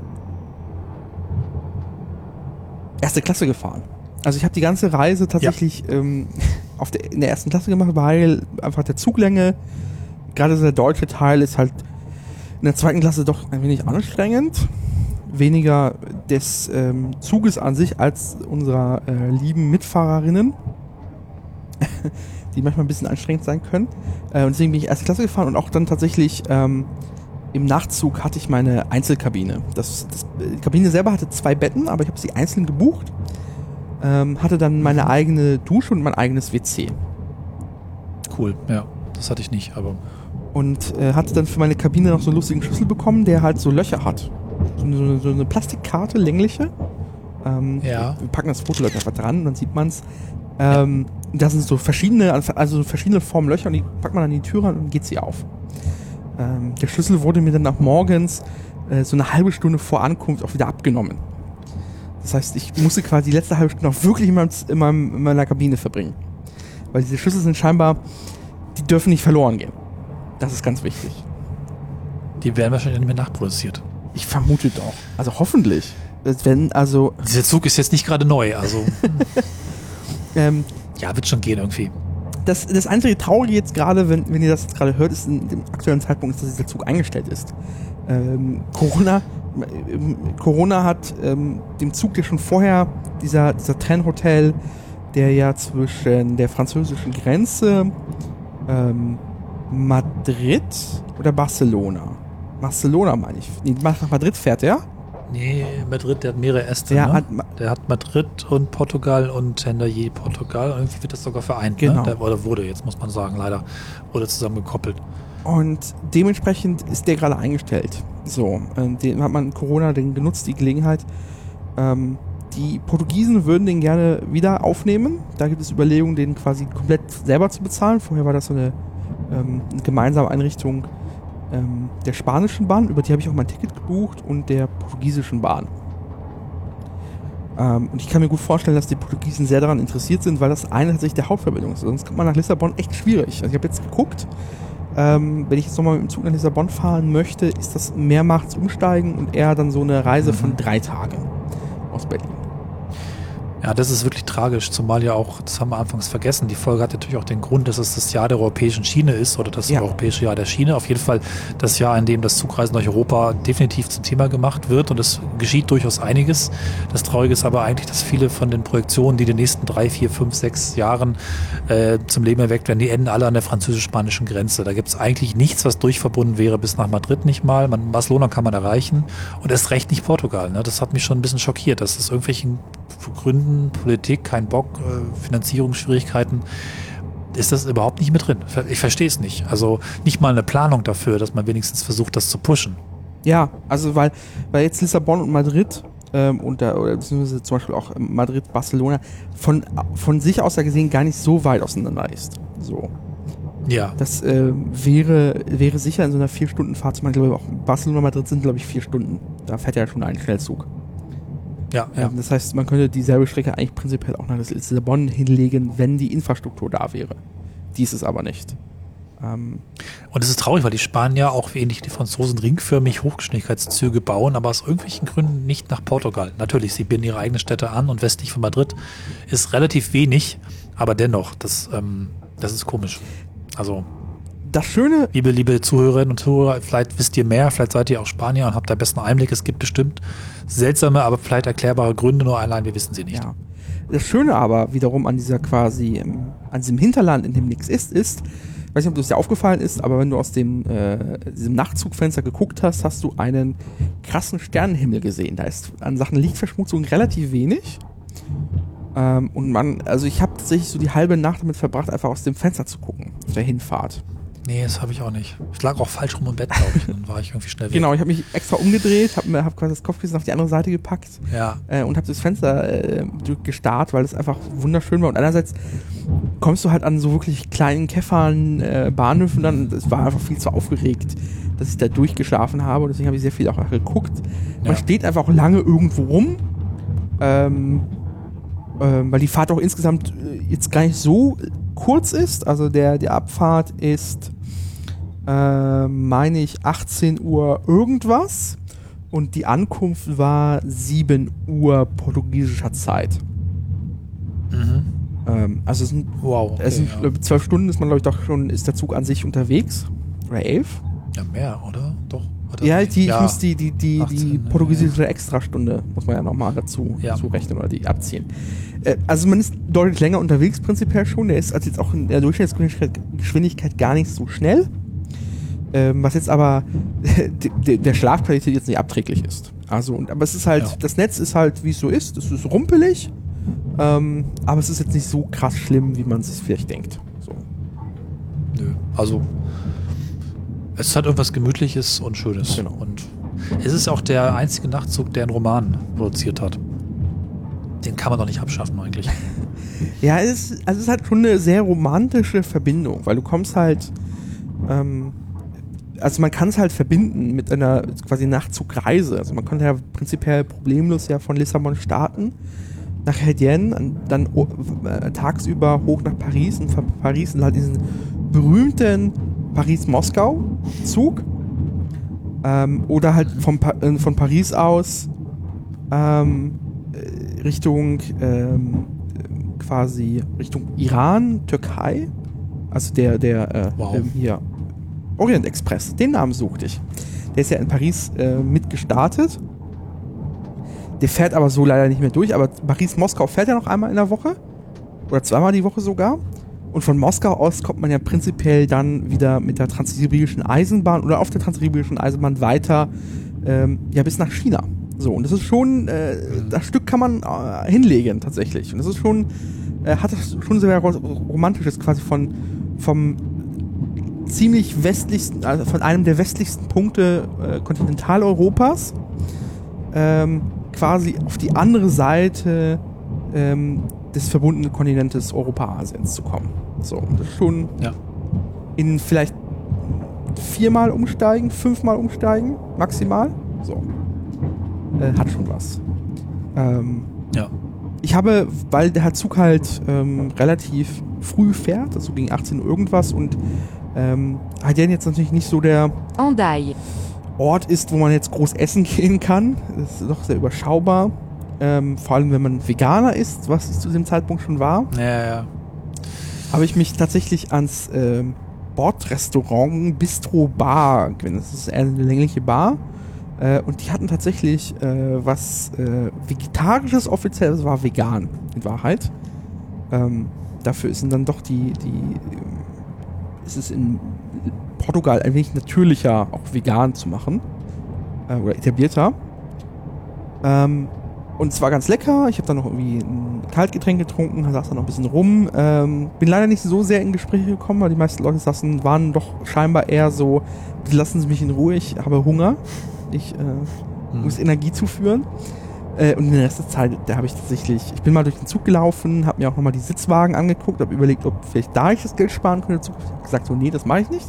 erste Klasse gefahren. Also ich habe die ganze Reise tatsächlich ähm, auf der, in der ersten Klasse gemacht, weil einfach der Zuglänge, gerade so der deutsche Teil, ist halt in der zweiten Klasse doch ein wenig anstrengend. Weniger des ähm, Zuges an sich als unserer äh, lieben Mitfahrerinnen, (laughs) die manchmal ein bisschen anstrengend sein können. Äh, und deswegen bin ich erste Klasse gefahren und auch dann tatsächlich ähm, im Nachtzug hatte ich meine Einzelkabine. Das, das, die Kabine selber hatte zwei Betten, aber ich habe sie einzeln gebucht. Ähm, hatte dann meine eigene Dusche und mein eigenes WC. Cool, ja. Das hatte ich nicht, aber Und äh, hatte dann für meine Kabine noch so einen lustigen Schlüssel bekommen, der halt so Löcher hat. So eine, so eine Plastikkarte, längliche. Ähm, Ja. Wir packen das Foto einfach dran und dann sieht man es. Ähm, das sind so verschiedene, also so verschiedene Formen Löcher und die packt man an die Tür ran und geht sie auf. Ähm, der Schlüssel wurde mir dann nach morgens äh, so eine halbe Stunde vor Ankunft auch wieder abgenommen. Das heißt, ich musste quasi die letzte halbe Stunde auch wirklich in, meinem, in, meinem, in meiner Kabine verbringen. Weil diese Schlüssel sind scheinbar, die dürfen nicht verloren gehen. Das ist ganz wichtig. die werden wahrscheinlich nicht mehr nachproduziert. Ich vermute doch. Also hoffentlich. Wenn, also, Dieser Zug ist jetzt nicht gerade neu, also (laughs) ähm, ja, wird schon gehen irgendwie. Das, das einzige Traurige jetzt gerade, wenn, wenn ihr das jetzt gerade hört, ist in dem aktuellen Zeitpunkt, ist, dass dieser Zug eingestellt ist. Ähm, Corona, ähm, Corona hat ähm, dem Zug, der schon vorher, dieser, dieser Trennhotel, der ja zwischen der französischen Grenze ähm, Madrid oder Barcelona? Barcelona meine ich. Nee, nach Madrid fährt er. Nee, Madrid, der hat mehrere Äste. Der ne? hat Ma- der hat Madrid und Portugal und Hendaye Portugal. Irgendwie wird das sogar vereint. Genau. Ne? Der, oder wurde, jetzt muss man sagen, leider. Wurde zusammengekoppelt. Und dementsprechend ist der gerade eingestellt. So, ähm, den hat man Corona den genutzt, die Gelegenheit. Ähm, die Portugiesen würden den gerne wieder aufnehmen. Da gibt es Überlegungen, den quasi komplett selber zu bezahlen. Vorher war das so eine, ähm, eine gemeinsame Einrichtung ähm, der spanischen Bahn, über die habe ich auch mein Ticket gebucht, und der portugiesischen Bahn. Ähm, und ich kann mir gut vorstellen, dass die Portugiesen sehr daran interessiert sind, weil das eine tatsächlich der Hauptverbindung ist. Sonst kommt man nach Lissabon echt schwierig. Also ich habe jetzt geguckt, ähm, wenn ich jetzt nochmal mit dem Zug nach Lissabon fahren möchte, ist das mehrmals umsteigen und eher dann so eine Reise von drei Tagen aus Berlin. Ja, das ist wirklich tragisch, zumal ja auch, das haben wir anfangs vergessen, die Folge hat natürlich auch den Grund, dass es das Jahr der europäischen Schiene ist oder das Ja. europäische Jahr der Schiene. Auf jeden Fall das Jahr, in dem das Zugreisen durch Europa definitiv zum Thema gemacht wird und es geschieht durchaus einiges. Das Traurige ist aber eigentlich, dass viele von den Projektionen, die in den nächsten drei, vier, fünf, sechs Jahren äh, zum Leben erweckt werden, die enden alle an der französisch-spanischen Grenze. Da gibt es eigentlich nichts, was durchverbunden wäre bis nach Madrid nicht mal. Man, Barcelona kann man erreichen und erst recht nicht Portugal. Ne? Das hat mich schon ein bisschen schockiert, dass es irgendwelchen Gründen, Politik, kein Bock, äh, Finanzierungsschwierigkeiten, ist das überhaupt nicht mit drin. Ich verstehe es nicht. Also nicht mal eine Planung dafür, dass man wenigstens versucht, das zu pushen. Ja, also weil, weil jetzt Lissabon und Madrid ähm, und da, oder beziehungsweise zum Beispiel auch Madrid, Barcelona von, von sich aus gesehen gar nicht so weit auseinander ist. So. Ja. Das äh, wäre, wäre sicher in so einer vier Stunden Fahrt, ich glaube auch Barcelona, Madrid sind glaube ich vier Stunden. Da fährt ja schon ein Schnellzug. Ja, ja. Ähm, das heißt, man könnte dieselbe Strecke eigentlich prinzipiell auch nach Lissabon hinlegen, wenn die Infrastruktur da wäre. Dies ist aber nicht. Ähm und es ist traurig, weil die Spanier auch wie ähnlich die Franzosen ringförmig Hochgeschwindigkeitszüge bauen, aber aus irgendwelchen Gründen nicht nach Portugal. Natürlich, sie binden ihre eigenen Städte an und westlich von Madrid ist relativ wenig, aber dennoch, das, ähm, das ist komisch. Also das Schöne. Liebe, liebe Zuhörerinnen und Zuhörer, vielleicht wisst ihr mehr, vielleicht seid ihr auch Spanier und habt da besten Einblick. Es gibt bestimmt seltsame, aber vielleicht erklärbare Gründe, nur allein wir wissen sie nicht. Ja. Das Schöne aber wiederum an dieser quasi, ähm, an diesem Hinterland, in dem nichts ist, ist, ich weiß nicht, ob das dir aufgefallen ist, aber wenn du aus dem, äh, diesem Nachtzugfenster geguckt hast, hast du einen krassen Sternenhimmel gesehen. Da ist an Sachen Lichtverschmutzung relativ wenig. Ähm, und man, also ich habe tatsächlich so die halbe Nacht damit verbracht, einfach aus dem Fenster zu gucken, auf der Hinfahrt. Nee, das habe ich auch nicht. Ich lag auch falsch rum im Bett, glaube ich. Dann war ich irgendwie schnell (laughs) weg. Genau, ich habe mich extra umgedreht, habe hab quasi das Kopfkissen auf die andere Seite gepackt ja. äh, und habe das Fenster äh, gestarrt, weil es einfach wunderschön war. Und einerseits kommst du halt an so wirklich kleinen Käffern, äh, Bahnhöfen dann. Es war einfach viel zu aufgeregt, dass ich da durchgeschlafen habe. Und deswegen habe ich sehr viel auch geguckt. Man ja. steht einfach auch lange irgendwo rum. Ähm, ähm, weil die Fahrt auch insgesamt äh, jetzt gar nicht so kurz ist. Also der, die Abfahrt ist, äh, meine ich, 18 Uhr irgendwas. Und die Ankunft war 7 Uhr portugiesischer Zeit. Mhm. Ähm, also es sind, wow, okay, es sind ja. zwölf Stunden ist man, glaube ich, doch schon, ist der Zug an sich unterwegs. Oder elf? Ja, mehr, oder? Doch. Oder ja, die, ja. ich muss die, die, die, 18, die portugiesische ja. Extrastunde, muss man ja nochmal dazu, ja. dazu rechnen oder die abziehen. Äh, also man ist deutlich länger unterwegs prinzipiell schon. Der ist also jetzt auch in der Durchschnittsgeschwindigkeit gar nicht so schnell. Ähm, was jetzt aber (laughs) der Schlafqualität jetzt nicht abträglich ist. Also, und, aber es ist halt, ja. das Netz ist halt, wie es so ist. Es ist rumpelig, ähm, aber es ist jetzt nicht so krass schlimm, wie man es vielleicht denkt. So. Nö, also es hat irgendwas Gemütliches und Schönes. Genau. Und es ist auch der einzige Nachtzug, der einen Roman produziert hat. Den kann man doch nicht abschaffen eigentlich. (laughs) ja, es ist, also es halt schon eine sehr romantische Verbindung, weil du kommst halt, ähm, also man kann es halt verbinden mit einer quasi Nachtzugreise. Also man konnte ja prinzipiell problemlos ja von Lissabon starten nach Hedien, dann äh, tagsüber hoch nach Paris und von Paris halt diesen berühmten Paris-Moskau-Zug. Ähm, oder halt von, pa äh, von Paris aus ähm, Richtung ähm, quasi Richtung Iran, Türkei. Also der, der äh, wow. ähm, hier Orient Express, den Namen suchte ich. Der ist ja in Paris äh, mit gestartet. Der fährt aber so leider nicht mehr durch, aber Paris-Moskau fährt ja noch einmal in der Woche. Oder zweimal die Woche sogar. Und von Moskau aus kommt man ja prinzipiell dann wieder mit der transsibirischen Eisenbahn oder auf der transsibirischen Eisenbahn weiter ähm, ja, bis nach China. So, und das ist schon, äh, das Stück kann man äh, hinlegen tatsächlich. Und das ist schon, äh, hat das schon sehr romantisches quasi von, vom ziemlich westlichsten, also von einem der westlichsten Punkte äh, Kontinentaleuropas ähm, quasi auf die andere Seite ähm, des verbundenen Kontinentes Europa-Asiens zu kommen. So, das ist schon ja. in vielleicht viermal umsteigen, fünfmal umsteigen, maximal. So äh, hat schon was. Ähm, ja. Ich habe, weil der Zug halt ähm, relativ früh fährt, also gegen 18 Uhr irgendwas und ähm, Haydn jetzt natürlich nicht so der. Ort ist, wo man jetzt groß essen (laughs) gehen kann. Das ist doch sehr überschaubar. Ähm, vor allem, wenn man Veganer ist, was es zu diesem Zeitpunkt schon war. Ja, ja. Habe ich mich tatsächlich ans ähm, Bordrestaurant Bistro Bar, das ist eine längliche Bar, äh, und die hatten tatsächlich äh, was äh, Vegetarisches offiziell, das war vegan in Wahrheit. Ähm, dafür sind dann doch die, die, ist es in Portugal ein wenig natürlicher, auch vegan zu machen. Äh, oder etablierter. Ähm, Und es war ganz lecker. Ich habe dann noch irgendwie ein Kaltgetränk getrunken, saß dann noch ein bisschen rum. Ähm, bin leider nicht so sehr in Gespräche gekommen, weil die meisten Leute saßen, waren doch scheinbar eher so, lassen Sie mich in Ruhe, ich habe Hunger. Ich äh, hm. muss Energie zuführen. Äh, und den Rest der Zeit, da habe ich tatsächlich, ich bin mal durch den Zug gelaufen, habe mir auch nochmal die Sitzwagen angeguckt, habe überlegt, ob vielleicht da ich das Geld sparen könnte. Ich habe gesagt, so, nee, das mache ich nicht.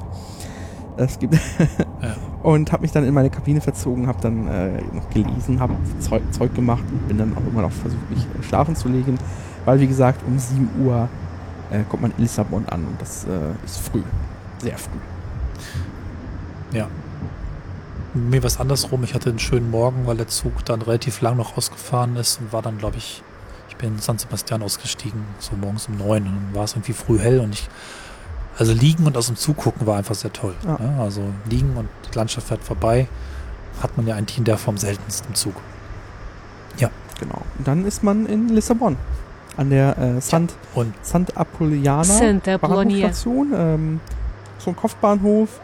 Es gibt ja. (laughs) und habe mich dann in meine Kabine verzogen, habe dann äh, noch gelesen, habe Zeug, Zeug, gemacht und bin dann auch immer noch versucht, mich äh, schlafen zu legen, weil wie gesagt um 7 Uhr äh, kommt man in Lissabon an und das äh, ist früh, sehr früh. Ja. Mir war es andersrum. Ich hatte einen schönen Morgen, weil der Zug dann relativ lang noch ausgefahren ist und war dann, glaube ich, ich bin in San Sebastian ausgestiegen, so morgens um neun und dann war es irgendwie früh hell und ich also liegen und aus dem Zug gucken war einfach sehr toll. Ja. Ja, also liegen und die Landschaft fährt vorbei, hat man ja eigentlich in der Form seltenst im Zug. Ja. Genau. Und dann ist man in Lissabon an der äh, Sant, ja. und Sant Apolliana Bahnhofstation. Ähm, so ein Kopfbahnhof.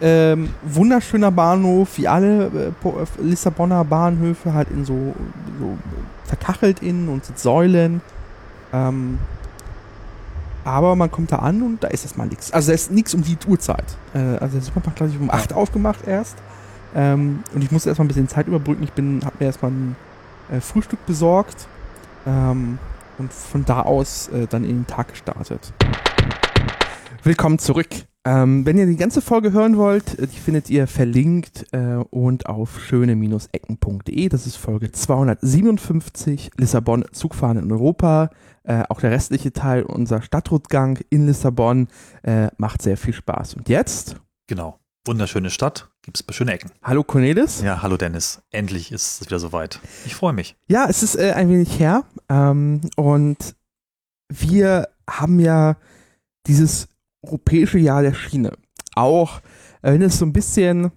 Ähm, wunderschöner Bahnhof, wie alle äh, Lissabonner Bahnhöfe, halt in so, so verkachelt innen und sind Säulen. Ähm, aber man kommt da an und da ist erstmal nichts. Also da ist nichts um die Uhrzeit. Äh, also der Supermarkt, glaube ich, um 8 aufgemacht erst. Ähm, und ich musste erstmal ein bisschen Zeit überbrücken. Ich habe mir erstmal ein äh, Frühstück besorgt. Ähm, und von da aus äh, dann in den Tag gestartet. Willkommen zurück. Ähm, wenn ihr die ganze Folge hören wollt, äh, die findet ihr verlinkt äh, und auf schöne-ecken.de. Das ist Folge 257, Lissabon, Zugfahren in Europa. Äh, auch der restliche Teil, unser Stadtrundgang in Lissabon, äh, macht sehr viel Spaß. Und jetzt? Genau. Wunderschöne Stadt, gibt es schöne Ecken. Hallo Cornelis. Ja, hallo Dennis. Endlich ist es wieder soweit. Ich freue mich. Ja, es ist äh, ein wenig her. Ähm, und wir haben ja dieses europäische Jahr der Schiene. Auch äh, wenn es so ein bisschen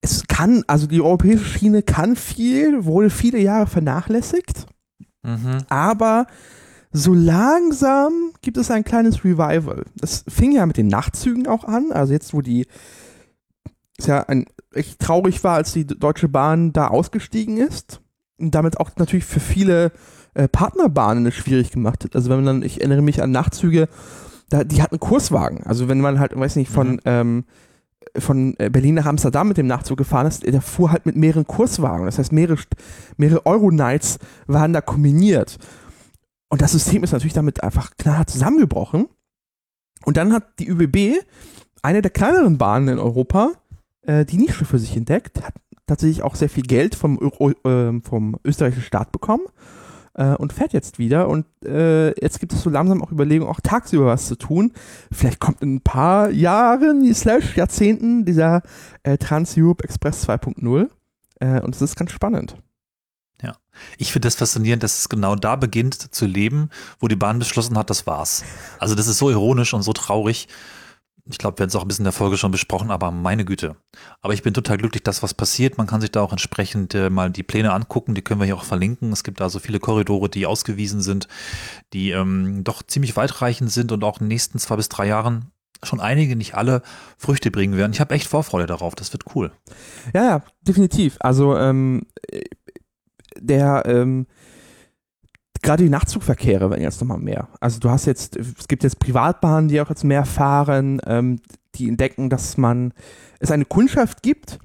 es kann, also die europäische Schiene kann viel, wurde viele Jahre vernachlässigt. Mhm. Aber so langsam gibt es ein kleines Revival. Das fing ja mit den Nachtzügen auch an. Also jetzt, wo die ist ja ein, echt traurig war, als die Deutsche Bahn da ausgestiegen ist. Und damit auch natürlich für viele äh, Partnerbahnen es schwierig gemacht hat. Also wenn man dann, ich erinnere mich an Nachtzüge, da, die hatten Kurswagen. Also wenn man halt, weiß nicht, von mhm. ähm, von äh, Berlin nach Amsterdam mit dem Nachtzug gefahren ist, der fuhr halt mit mehreren Kurswagen. Das heißt, mehrere, mehrere Euro-Nights waren da kombiniert. Und das System ist natürlich damit einfach knallhart zusammengebrochen. Und dann hat die ÖBB, eine der kleineren Bahnen in Europa, äh, die Nische für sich entdeckt, hat tatsächlich auch sehr viel Geld vom, Euro, äh, vom österreichischen Staat bekommen äh, und fährt jetzt wieder. Und äh, jetzt gibt es so langsam auch Überlegungen, auch tagsüber was zu tun. Vielleicht kommt in ein paar Jahren, slash Jahrzehnten, dieser äh, Trans-Europe Express 2.0. Äh, und es ist ganz spannend. Ja, ich finde das faszinierend, dass es genau da beginnt zu leben, wo die Bahn beschlossen hat, das war's. Also das ist so ironisch und so traurig ich glaube, wir haben es auch ein bisschen in der Folge schon besprochen, aber meine Güte. Aber ich bin total glücklich, dass was passiert. Man kann sich da auch entsprechend äh, mal die Pläne angucken, die können wir hier auch verlinken. Es gibt da so viele Korridore, die ausgewiesen sind, die ähm, doch ziemlich weitreichend sind und auch in den nächsten zwei bis drei Jahren schon einige, nicht alle, Früchte bringen werden. Ich habe echt Vorfreude darauf, das wird cool. Ja, ja, definitiv. Also ähm, der ähm, gerade die Nachtzugverkehre werden jetzt nochmal mehr. Also du hast jetzt, es gibt jetzt Privatbahnen, die auch jetzt mehr fahren, ähm, die entdecken, dass man es eine Kundschaft gibt,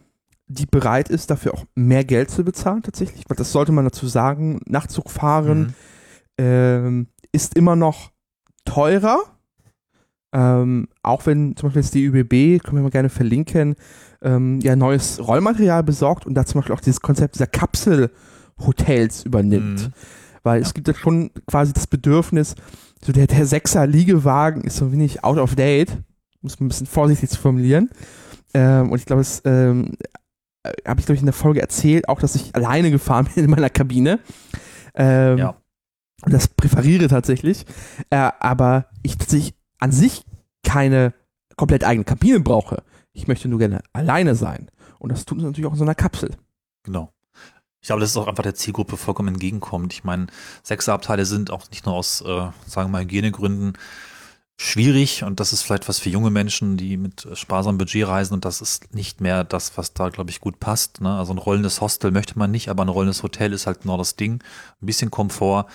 die bereit ist, dafür auch mehr Geld zu bezahlen tatsächlich. Weil das sollte man dazu sagen, Nachtzugfahren mhm. ähm, ist immer noch teurer. Ähm, auch wenn zum Beispiel jetzt die ÜBB, können wir mal gerne verlinken, ähm, ja neues Rollmaterial besorgt und da zum Beispiel auch dieses Konzept dieser Kapselhotels übernimmt. Mhm. Weil es gibt ja schon quasi das Bedürfnis, so der, der Sechser-Liegewagen ist so ein wenig out of date, muss man ein bisschen vorsichtig zu formulieren. Ähm, und ich glaube, es ähm, äh, habe ich, glaube ich, in der Folge erzählt, auch, dass ich alleine gefahren (laughs) bin in meiner Kabine. Ähm, ja. Und das präferiere tatsächlich. Äh, aber ich tatsächlich an sich keine komplett eigene Kabine brauche. Ich möchte nur gerne alleine sein. Und das tut uns natürlich auch in so einer Kapsel. Genau. Ich glaube, das ist auch einfach der Zielgruppe vollkommen entgegenkommt. Ich meine, Sechserabteile sind auch nicht nur aus, äh, sagen wir mal, Hygienegründen schwierig und das ist vielleicht was für junge Menschen, die mit sparsamem Budget reisen und das ist nicht mehr das, was da, glaube ich, gut passt. Ne? Also ein rollendes Hostel möchte man nicht, aber ein rollendes Hotel ist halt genau das Ding. Ein bisschen Komfort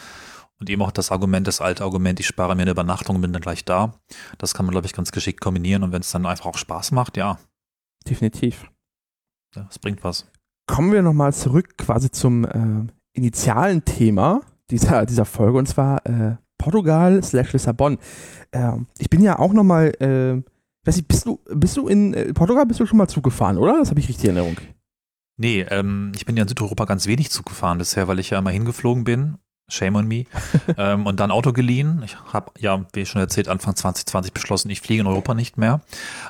und eben auch das Argument, das alte Argument, ich spare mir eine Übernachtung und bin dann gleich da. Das kann man, glaube ich, ganz geschickt kombinieren und wenn es dann einfach auch Spaß macht, ja. Definitiv. Ja, es bringt was. Kommen wir nochmal zurück quasi zum äh, initialen Thema dieser, dieser Folge und zwar äh, Portugal slash Lissabon. Ähm, ich bin ja auch nochmal, äh, weiß ich, bist du, bist du in äh, Portugal bist du schon mal zugefahren, oder? Das habe ich richtig in Erinnerung. Nee, ähm, ich bin ja in Südeuropa ganz wenig zugefahren bisher, weil ich ja immer hingeflogen bin. Shame on me. (laughs) ähm, und dann Auto geliehen. Ich habe ja, wie schon erzählt, Anfang 2020 beschlossen, ich fliege in Europa nicht mehr.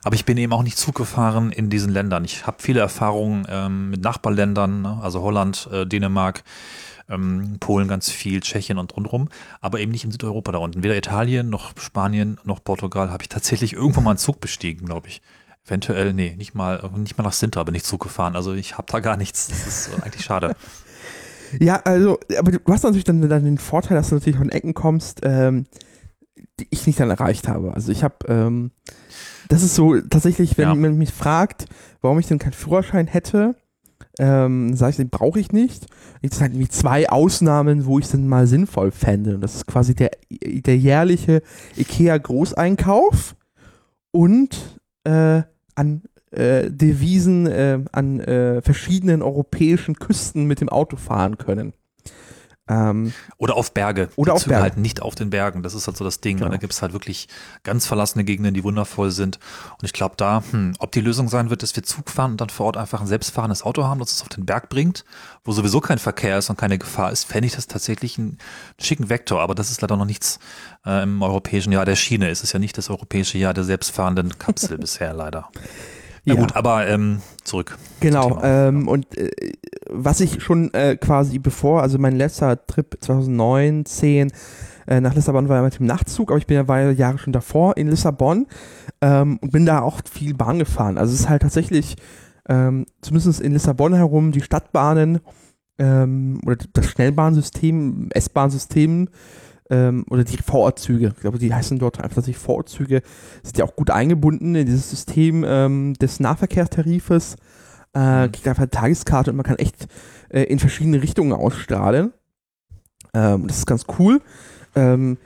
Aber ich bin eben auch nicht Zug gefahren in diesen Ländern. Ich habe viele Erfahrungen ähm, mit Nachbarländern, ne? also Holland, äh, Dänemark, ähm, Polen ganz viel, Tschechien und rundherum, aber eben nicht in Südeuropa da unten. Weder Italien noch Spanien noch Portugal habe ich tatsächlich irgendwann mal einen Zug bestiegen, glaube ich. Eventuell, nee, nicht mal, nicht mal nach Sintra bin ich Zug gefahren. Also ich habe da gar nichts. Das ist eigentlich schade. (laughs) Ja, also, aber du hast natürlich dann, dann den Vorteil, dass du natürlich von Ecken kommst, ähm, die ich nicht dann erreicht habe. Also ich habe, ähm, das ist so tatsächlich, wenn ja. man mich fragt, warum ich denn keinen Führerschein hätte, ähm, sage ich, den brauche ich nicht. Jetzt halt irgendwie zwei Ausnahmen, wo ich es dann mal sinnvoll fände. Und das ist quasi der, der jährliche IKEA-Großeinkauf und äh, an äh, Devisen äh, an äh, verschiedenen europäischen Küsten mit dem Auto fahren können. Ähm, oder auf Berge. Oder auf Berge. halt nicht auf den Bergen. Das ist halt so das Ding. Genau. Da gibt es halt wirklich ganz verlassene Gegenden, die wundervoll sind. Und ich glaube da, hm, ob die Lösung sein wird, dass wir Zug fahren und dann vor Ort einfach ein selbstfahrendes Auto haben, das es auf den Berg bringt, wo sowieso kein Verkehr ist und keine Gefahr ist, fände ich das tatsächlich einen schicken Vektor. Aber das ist leider noch nichts äh, im europäischen Jahr der Schiene. Es ist ja nicht das europäische Jahr der selbstfahrenden Kapsel (laughs) bisher leider. Na ja. gut, aber ähm, zurück. Genau. Ähm, und äh, was ich schon äh, quasi bevor, also mein letzter Trip 2009, 10 äh, nach Lissabon war ja mit dem Nachtzug, aber ich bin ja weil Jahre schon davor in Lissabon ähm, und bin da auch viel Bahn gefahren. Also es ist halt tatsächlich, ähm, zumindest in Lissabon herum, die Stadtbahnen ähm, oder das Schnellbahnsystem, S-Bahnsystem ähm, oder die Vorortzüge, ich glaube, die heißen dort einfach tatsächlich Vorortzüge, sind ja auch gut eingebunden in dieses System ähm, des Nahverkehrstarifes. Äh, mhm. kriegt einfach eine Tageskarte und man kann echt äh, in verschiedene Richtungen ausstrahlen. Ähm, das ist ganz cool. Ähm,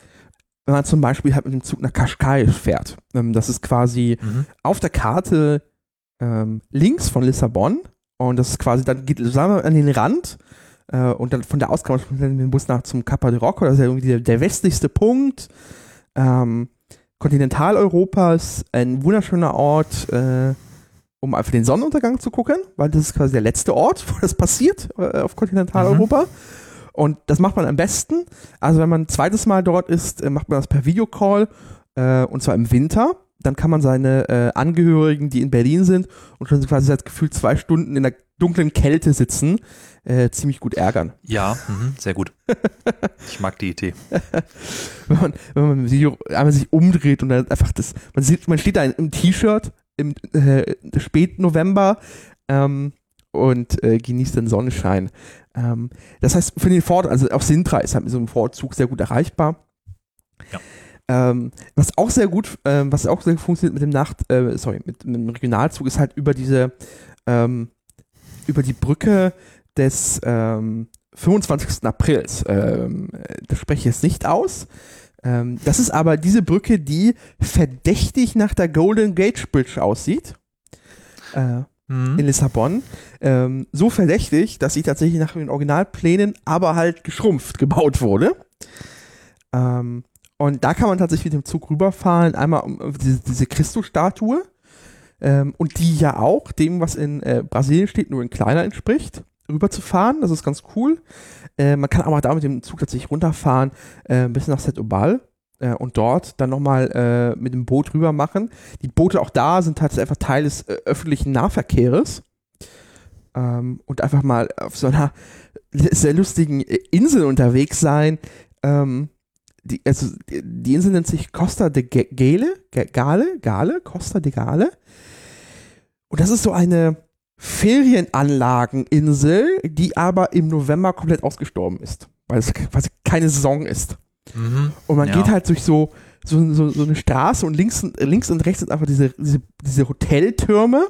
wenn man zum Beispiel halt mit dem Zug nach Cascais fährt. Ähm, das ist quasi mhm. auf der Karte ähm, links von Lissabon und das ist quasi, dann geht wir, an den Rand äh, und dann von der aus kann man den Bus nach zum Capa de Rocco, das ist ja irgendwie der, der westlichste Punkt ähm, Kontinentaleuropas, ein wunderschöner Ort, äh, um einfach den Sonnenuntergang zu gucken, weil das ist quasi der letzte Ort, (laughs) wo das passiert äh, auf Kontinentaleuropa. Mhm. Und das macht man am besten. Also wenn man ein zweites Mal dort ist, äh, macht man das per Videocall äh, und zwar im Winter. Dann kann man seine äh, Angehörigen, die in Berlin sind und schon quasi seit gefühlt zwei Stunden in der dunklen Kälte sitzen, äh, ziemlich gut ärgern. Ja, mh, sehr gut. ich mag die Idee. (laughs) wenn man, wenn man sich, einmal sich umdreht und dann einfach das, man sieht, man steht da im T-Shirt im äh, Spätnovember ähm, und äh, genießt den Sonnenschein. Ähm, das heißt, für den Ford, also auch Sintra ist halt mit so einem Vorzug sehr gut erreichbar. Ja. Ähm, was auch sehr gut, ähm, was auch sehr gut funktioniert mit dem Nacht, äh, sorry, mit, mit, dem Regionalzug ist halt über diese ähm, über die Brücke des ähm, 25. Aprils. Ähm, das spreche ich jetzt nicht aus. Ähm, das ist aber diese Brücke, die verdächtig nach der Golden Gate Bridge aussieht. Äh, mhm. In Lissabon. Ähm, so verdächtig, dass sie tatsächlich nach den Originalplänen aber halt geschrumpft gebaut wurde. Ähm, und da kann man tatsächlich mit dem Zug rüberfahren, einmal um diese, diese Christus-Statue ähm, und die ja auch dem, was in äh, Brasilien steht, nur in kleiner entspricht, rüberzufahren. Das ist ganz cool. Äh, man kann aber da mit dem Zug tatsächlich runterfahren, äh, bis nach Setobal äh, und dort dann nochmal äh, mit dem Boot rüber machen. Die Boote auch da sind tatsächlich einfach Teil des äh, öffentlichen Nahverkehrs. Ähm, und einfach mal auf so einer sehr lustigen äh, Insel unterwegs sein. Ähm, die, also die Insel nennt sich Costa de Gale, Gale, Gale, Costa de Gale. Und das ist so eine Ferienanlageninsel, die aber im November komplett ausgestorben ist, weil es quasi keine Saison ist. Mhm, und man ja. geht halt durch so so, so, so eine Straße und links, und links und rechts sind einfach diese, diese, diese Hoteltürme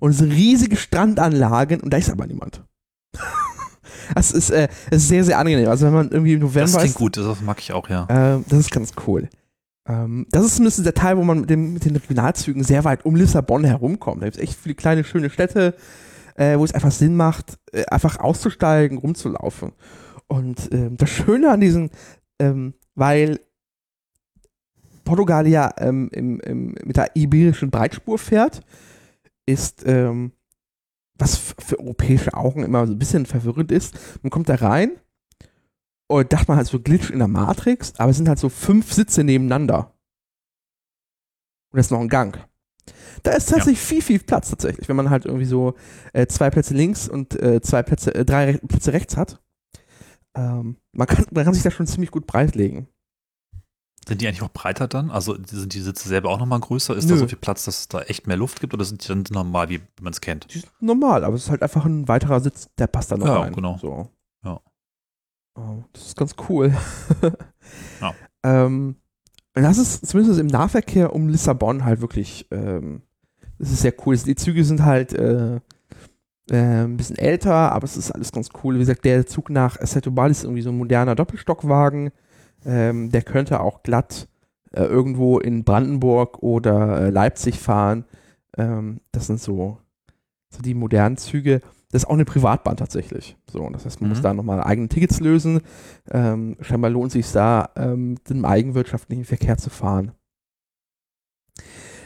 und diese riesige Strandanlagen und da ist aber niemand. Das ist, äh, das ist sehr, sehr angenehm. Also wenn man irgendwie im November Das klingt ist, gut, das mag ich auch, ja. äh, das ist ganz cool. Ähm, das ist zumindest der Teil, wo man mit, dem, mit den Regionalzügen sehr weit um Lissabon herumkommt. Da gibt es echt viele kleine, schöne Städte, äh, wo es einfach Sinn macht, äh, einfach auszusteigen, rumzulaufen. Und ähm, das Schöne an diesen, ähm, weil Portugal ja ähm, im, im, mit der iberischen Breitspur fährt, ist, ähm, was für europäische Augen immer so ein bisschen verwirrend ist, man kommt da rein und dachte man halt so Glitch in der Matrix, aber es sind halt so fünf Sitze nebeneinander. Und das ist noch ein Gang. Da ist tatsächlich viel, viel Platz tatsächlich, wenn man halt irgendwie so äh, zwei Plätze links und äh, zwei Plätze, äh, drei Re Plätze rechts hat. Ähm, man, kann, man kann sich da schon ziemlich gut breitlegen. Sind die eigentlich auch breiter dann? Also sind die Sitze selber auch nochmal größer? Ist Nö. da so viel Platz, dass es da echt mehr Luft gibt oder sind die dann normal, wie man es kennt? Die sind normal, aber es ist halt einfach ein weiterer Sitz, der passt da noch Ja, rein. genau. So. Ja. Oh, das ist ganz cool. (laughs) Ja. ähm, und das ist zumindest im Nahverkehr um Lissabon halt wirklich, ähm, das ist sehr cool. Die Züge sind halt äh, äh, ein bisschen älter, aber es ist alles ganz cool. Wie gesagt, der Zug nach Setúbal ist irgendwie so ein moderner Doppelstockwagen. Ähm, der könnte auch glatt äh, irgendwo in Brandenburg oder äh, Leipzig fahren. Ähm, das sind so, so die modernen Züge. Das ist auch eine Privatbahn tatsächlich. So, das heißt, man muss Mhm. da nochmal eigene Tickets lösen. Ähm, scheinbar lohnt sich da, ähm, im eigenwirtschaftlichen Verkehr zu fahren.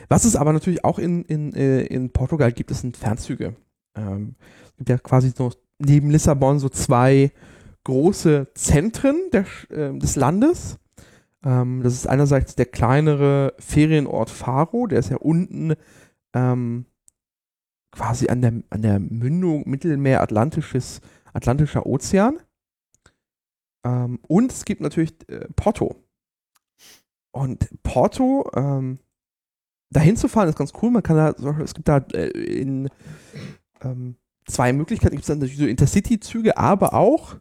Was es aber natürlich auch in, in, äh, in Portugal gibt, das sind Fernzüge. Ähm, es gibt ja quasi so neben Lissabon so zwei große Zentren der, ähm, des Landes. Ähm, das ist einerseits der kleinere Ferienort Faro, der ist ja unten ähm, quasi an der, an der Mündung Mittelmeer-Atlantisches, Atlantischer Ozean. Ähm, und es gibt natürlich äh, Porto. Und Porto, ähm, dahin zu fahren ist ganz cool. Man kann da, es gibt da äh, in ähm, zwei Möglichkeiten. Gibt es dann natürlich so Intercity-Züge, aber auch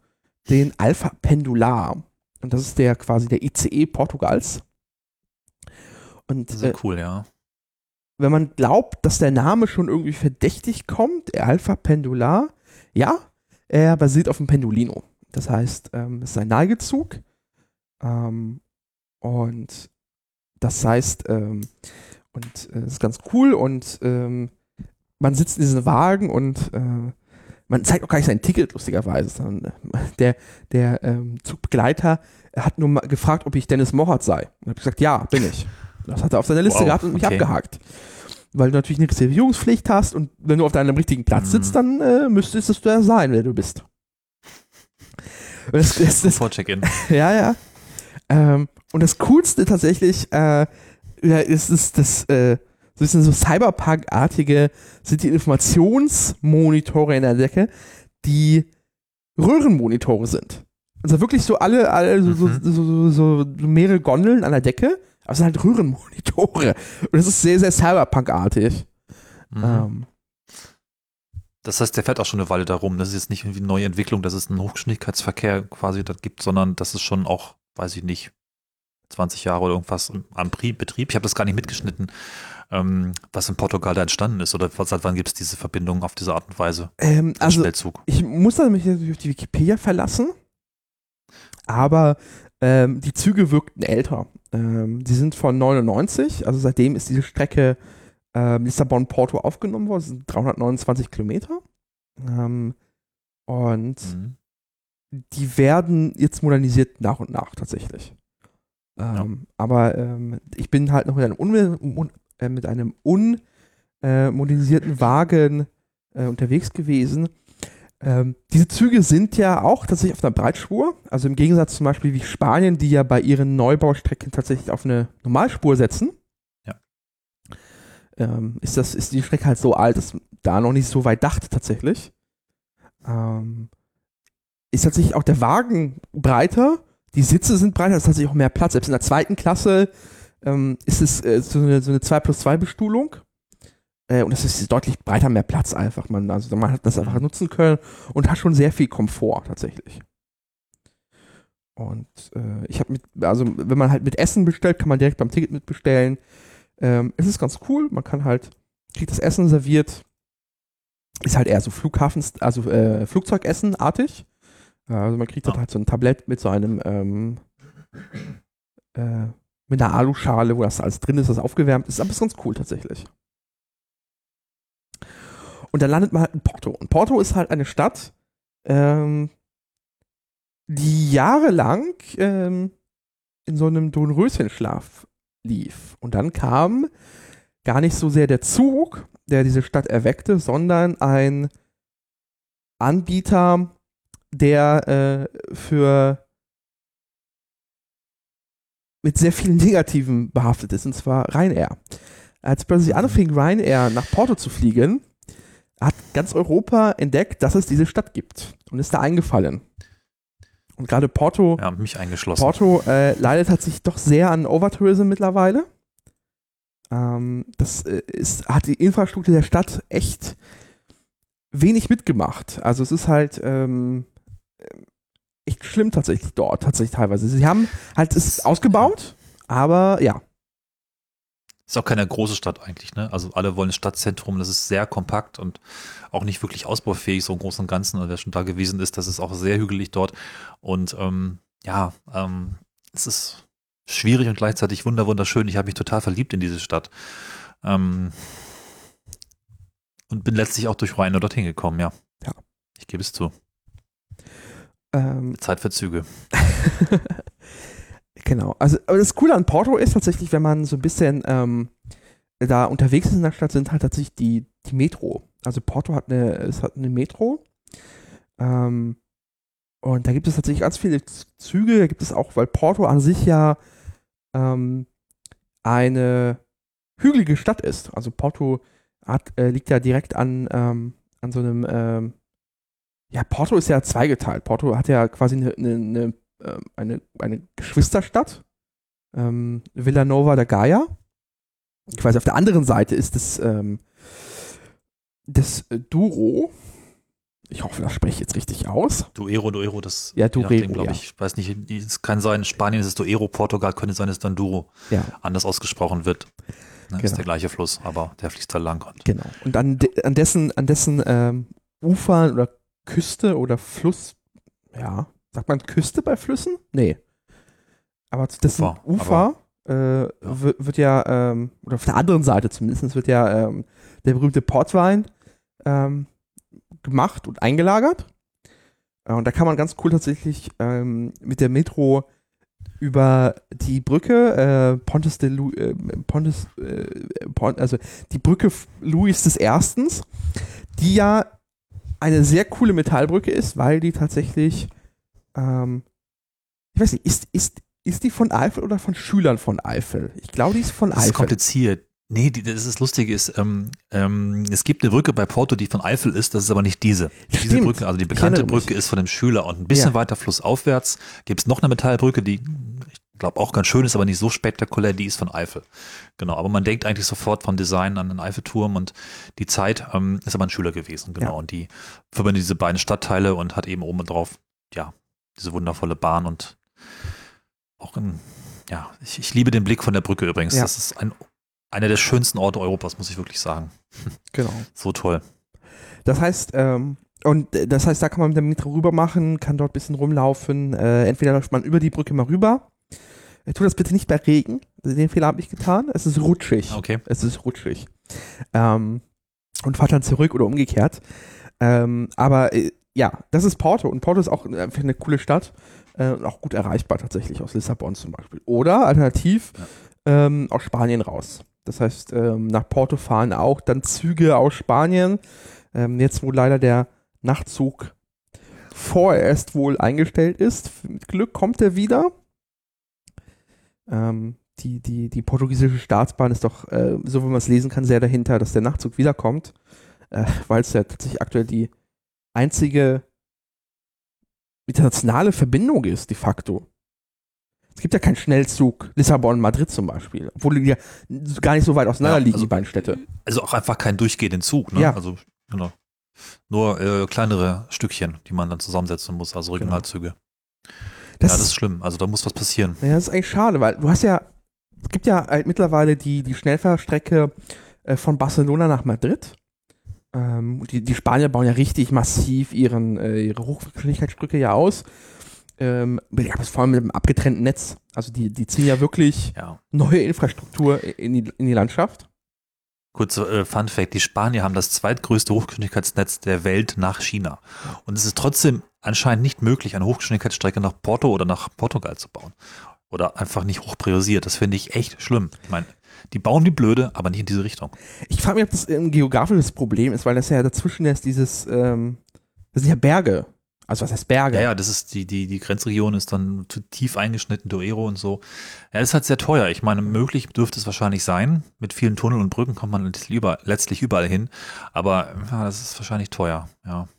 den Alpha Pendular. Und das ist der quasi der ICE Portugals. Und Das ist äh, cool, ja. wenn man glaubt, dass der Name schon irgendwie verdächtig kommt, Alpha Pendular, ja, er basiert auf dem Pendolino. Das heißt, ähm, es ist ein Neigezug. Ähm, und das heißt, ähm, und äh, das ist ganz cool und ähm, man sitzt in diesem Wagen und äh, man zeigt auch gar nicht sein Ticket, lustigerweise, sondern äh, der, der ähm, Zugbegleiter hat nur mal gefragt, ob ich Dennis Mochert sei. Und habe gesagt, ja, bin ich. Das hat er auf seiner Liste Wow, gehabt und mich okay. abgehakt. Weil du natürlich eine Reservierungspflicht hast und wenn du auf deinem richtigen Platz Mhm. sitzt, dann äh, müsstest es du ja sein, wer du bist. Das, das, das, Vor Check-in. (laughs) ja, ja. Ähm, und das Coolste tatsächlich äh, ja, ist, ist das, äh, so ein bisschen so Cyberpunk-artige, sind die Informationsmonitore in der Decke, die Röhrenmonitore sind. Also wirklich so alle, alle so, Mhm. so, so, so, mehrere Gondeln an der Decke, aber es sind halt Röhrenmonitore. Und das ist sehr, sehr Cyberpunk-artig. Mhm. Ähm, Das heißt, der fährt auch schon eine Weile darum. Das ist jetzt nicht irgendwie eine neue Entwicklung, dass es einen Hochgeschwindigkeitsverkehr quasi da gibt, sondern das ist schon auch, weiß ich nicht, 20 Jahre oder irgendwas am Betrieb. Ich habe das gar nicht mitgeschnitten, ähm, was in Portugal da entstanden ist oder seit wann gibt es diese Verbindung auf diese Art und Weise? ähm, also Schnellzug. ich muss da mich natürlich auf die Wikipedia verlassen, aber ähm, die Züge wirkten älter. Ähm, die sind von 99, also seitdem ist diese Strecke ähm, Lissabon-Porto aufgenommen worden. Das sind 329 Kilometer. Ähm, und Mhm. die werden jetzt modernisiert nach und nach tatsächlich. Ähm, Aber ähm, ich bin halt noch mit einem, un, äh, mit einem unmodernisierten Wagen äh, unterwegs gewesen. Ähm, diese Züge sind ja auch tatsächlich auf einer Breitspur. Also im Gegensatz zum Beispiel wie Spanien, die ja bei ihren Neubaustrecken tatsächlich auf eine Normalspur setzen. Ja. Ähm, ist, das, ist die Strecke halt so alt, dass da noch nicht so weit dachte tatsächlich. Ähm, ist tatsächlich auch der Wagen breiter. Die Sitze sind breiter, es ist tatsächlich auch mehr Platz. Selbst in der zweiten Klasse ähm, ist es äh, so, eine, so eine 2 plus 2 Bestuhlung. Äh, und es ist deutlich breiter, mehr Platz einfach. Man, also man hat das einfach nutzen können und hat schon sehr viel Komfort tatsächlich. Und äh, ich habe mit, also wenn man halt mit Essen bestellt, kann man direkt beim Ticket mitbestellen. Ähm, es ist ganz cool, man kann halt, kriegt das Essen serviert. Ist halt eher so Flughafens, also äh, Flugzeugessen-artig. Also man kriegt dann halt so ein Tablett mit so einem ähm, äh, mit einer Aluschale, wo das alles drin ist, das aufgewärmt ist. Aber ist ganz cool tatsächlich. Und dann landet man halt in Porto. Und Porto ist halt eine Stadt, ähm, die jahrelang ähm, in so einem Dornröschenschlaf lief. Und dann kam gar nicht so sehr der Zug, der diese Stadt erweckte, sondern ein Anbieter, der äh, für mit sehr vielen Negativen behaftet ist, und zwar Ryanair. Als plötzlich anfing, Ryanair nach Porto zu fliegen, hat ganz Europa entdeckt, dass es diese Stadt gibt und ist da eingefallen. Und gerade Porto, Ja, mich eingeschlossen. Porto äh, leidet tatsächlich doch sehr an Overtourism mittlerweile. Ähm, das äh, ist, hat die Infrastruktur der Stadt echt wenig mitgemacht. Also es ist halt ähm, echt schlimm tatsächlich dort, tatsächlich teilweise. Sie haben halt es ausgebaut, aber ja, Ist auch keine große Stadt eigentlich, ne? Also alle wollen ein Stadtzentrum, das ist sehr kompakt und auch nicht wirklich ausbaufähig, so im Großen und Ganzen. Und wer schon da gewesen ist, das ist auch sehr hügelig dort. Und ähm, ja, ähm, es ist schwierig und gleichzeitig wunder wunderschön. Ich habe mich total verliebt in diese Stadt. Ähm, und bin letztlich auch durch Rhein dorthin gekommen, ja. Ja. Ich gebe es zu. Ähm, Zeit für Züge. (laughs) Genau. Also, aber das Coole an Porto ist tatsächlich, wenn man so ein bisschen ähm, da unterwegs ist in der Stadt, sind halt tatsächlich die, die Metro. Also Porto hat eine, es hat eine Metro. Ähm, und da gibt es tatsächlich ganz viele Züge. Da gibt es auch, weil Porto an sich ja ähm, eine hügelige Stadt ist. Also Porto hat, äh, liegt ja direkt an, ähm, an so einem, ähm, ja, Porto ist ja zweigeteilt. Porto hat ja quasi eine, eine, eine ähm, eine, eine Geschwisterstadt, ähm, Villanova da Gaia. Quasi auf der anderen Seite ist das, ähm, das äh, Douro. Ich hoffe, das spreche ich jetzt richtig aus. Duero, Duero, das Ja, Duero, nachdem, glaube ja. ich, weiß nicht, es kann sein, in Spanien ist es Duero, Portugal könnte sein, dass dann Duro Ja, anders ausgesprochen wird. Ne, Ist Genau. der gleiche Fluss, aber der fließt da lang. Und genau. Und an, de an dessen, an dessen ähm, Ufern oder Küste oder Fluss, ja, sagt man Küste bei Flüssen? Nee. Aber zu dessen Ufer, Ufer, äh, wi- wird ja, ähm, oder auf der anderen Seite zumindest, wird ja ähm, der berühmte Portwein ähm, gemacht und eingelagert. Äh, und da kann man ganz cool tatsächlich ähm, mit der Metro über die Brücke äh, Pontes de Lu äh, Pontes, äh, Pon also die Brücke Louis des Erstens, die ja eine sehr coole Metallbrücke ist, weil die tatsächlich ähm, ich weiß nicht, ist, ist, ist die von Eifel oder von Schülern von Eifel? Ich glaube, die ist von das ist Eifel. kompliziert. Nee, die, das ist das Lustige ist, ähm, ähm, es gibt eine Glaube bei Porto, die von Eifel ist, das ist aber nicht diese. Diese Stimmt. Brücke, also die bekannte mich. Brücke ist von dem Schüler und ein bisschen Ja. weiter flussaufwärts gibt es noch eine Metallbrücke, die glaube auch ganz schön ist, aber nicht so spektakulär, die ist von Eifel. Genau, aber man denkt eigentlich sofort vom Design an den Eiffelturm und die Zeit ähm, ist aber ein Schüler gewesen, genau. Ja. Und die verbindet diese beiden Stadtteile und hat eben oben drauf, ja, diese wundervolle Bahn und auch in, ja, ich, ich liebe den Blick von der Brücke übrigens. Ja. Das ist ein, einer der schönsten Orte Europas, muss ich wirklich sagen. (laughs) Genau. So toll. Das heißt, ähm, und äh, das heißt, da kann man mit der Metro rüber machen, kann dort ein bisschen rumlaufen. Äh, entweder läuft man über die Brücke mal rüber. Äh, tu das bitte nicht bei Regen. Den Fehler habe ich getan. Es ist rutschig. Okay. Es ist rutschig. Ähm, und fahrt dann zurück oder umgekehrt. Ähm, aber äh, ja, das ist Porto. Und Porto ist auch einfach eine coole Stadt. Äh, und auch gut erreichbar tatsächlich aus Lissabon zum Beispiel. Oder alternativ ähm, aus Spanien raus. Das heißt, ähm, nach Porto fahren auch dann Züge aus Spanien. Ähm, jetzt, wo leider der Nachtzug vorerst wohl eingestellt ist. Mit Glück kommt er wieder. Ähm, die, die, die portugiesische Staatsbahn ist doch, äh, so wie man es lesen kann, sehr dahinter, dass der Nachtzug wiederkommt, äh, weil es ja tatsächlich aktuell die einzige internationale Verbindung ist, de facto. Es gibt ja keinen Schnellzug Lissabon-Madrid zum Beispiel, obwohl die ja gar nicht so weit auseinander Ja, liegen, also- die beiden Städte. Also auch einfach kein durchgehenden Zug, ne? Ja. Also, genau. Nur äh, kleinere Stückchen, die man dann zusammensetzen muss, also Genau. Das, ja, das ist schlimm. Also da muss was passieren. Ja, das ist eigentlich schade, weil du hast ja, es gibt ja halt mittlerweile die, die Schnellfahrstrecke äh, von Barcelona nach Madrid. Ähm, die, die Spanier bauen ja richtig massiv ihren, äh, ihre Hochgeschwindigkeitsstrecke ja aus. Ähm, ja, vor allem mit einem abgetrennten Netz. Also die, die ziehen ja wirklich ja. neue Infrastruktur in die, in die Landschaft. Kurzer äh, Fun Fact, die Spanier haben das zweitgrößte Hochgeschwindigkeitsnetz der Welt nach China. Und es ist trotzdem anscheinend nicht möglich, eine Hochgeschwindigkeitsstrecke nach Porto oder nach Portugal zu bauen. Oder einfach nicht hoch priorisiert. Das finde ich echt schlimm. Ich meine, die bauen wie blöde, aber nicht in diese Richtung. Ich frage mich, ob das ein geografisches Problem ist, weil das ja dazwischen ist dieses, ähm, das sind ja Berge. Also was heißt Berge? Ja, ja, das ist die, die, die Grenzregion ist dann zu tief eingeschnitten, Duero und so. Ja, das ist halt sehr teuer. Ich meine, möglich dürfte es wahrscheinlich sein. Mit vielen Tunneln und Brücken kommt man letztlich überall hin. Aber ja, das ist wahrscheinlich teuer, ja.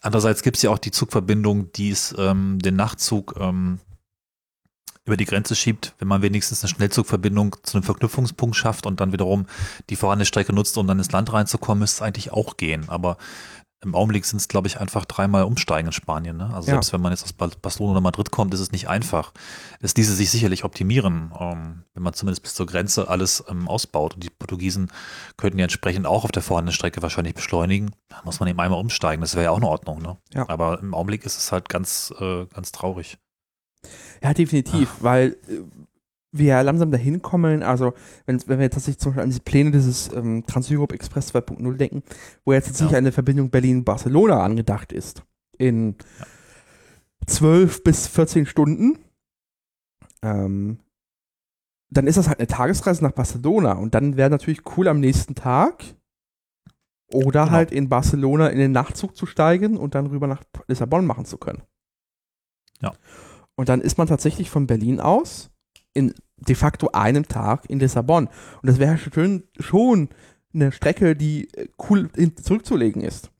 Andererseits gibt es ja auch die Zugverbindung, die es ähm, den Nachtzug ähm, über die Grenze schiebt, wenn man wenigstens eine Schnellzugverbindung zu einem Verknüpfungspunkt schafft und dann wiederum die vorhandene Strecke nutzt, um dann ins Land reinzukommen, müsste es eigentlich auch gehen. Aber im Augenblick sind es, glaube ich, einfach dreimal umsteigen in Spanien. Ne? Also ja. selbst wenn man jetzt aus Barcelona oder Madrid kommt, ist es nicht einfach. Das diese sich sicherlich optimieren, ähm, wenn man zumindest bis zur Grenze alles ähm, ausbaut. Und die Portugiesen könnten ja entsprechend auch auf der vorhandenen Strecke wahrscheinlich beschleunigen. Da muss man eben einmal umsteigen. Das wäre ja auch in Ordnung. Ne? Ja. Aber im Augenblick ist es halt ganz, äh, ganz traurig. Ja, definitiv, Ach. weil äh, wir langsam dahin kommen, also wenn, wenn wir tatsächlich zum Beispiel an diese Pläne dieses ähm, Trans-Europe Express 2.0 denken, wo jetzt tatsächlich ja. eine Verbindung Berlin-Barcelona angedacht ist, in ja. bis 14 Stunden, ähm, dann ist das halt eine Tagesreise nach Barcelona und dann wäre natürlich cool am nächsten Tag oder genau. halt in Barcelona in den Nachtzug zu steigen und dann rüber nach Lissabon machen zu können. Ja. Und dann ist man tatsächlich von Berlin aus in de facto einem Tag in Lissabon. Und das wäre schon, schon eine Strecke, die äh, cool zurückzulegen ist.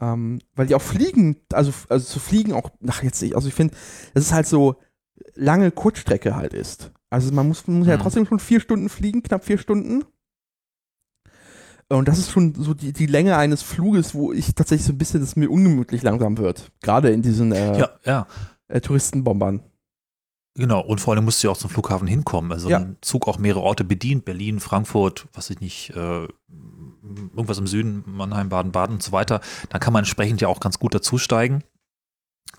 Ähm, weil die auch fliegen, also, also zu fliegen auch, ach jetzt nicht, also ich finde, das ist halt so lange Kurzstrecke halt ist. Also man muss, man muss mhm. ja trotzdem schon vier Stunden fliegen, knapp vier Stunden. Und das ist schon so die, die Länge eines Fluges, wo ich tatsächlich so ein bisschen, dass mir ungemütlich langsam wird. Gerade in diesen äh, ja, ja. Äh, Touristenbombern. Genau, und vor allem musst du ja auch zum Flughafen hinkommen. Also ja. ein Zug auch mehrere Orte bedient, Berlin, Frankfurt, was ich nicht, äh, irgendwas im Süden, Mannheim, Baden-Baden und so weiter. Dann kann man entsprechend ja auch ganz gut dazusteigen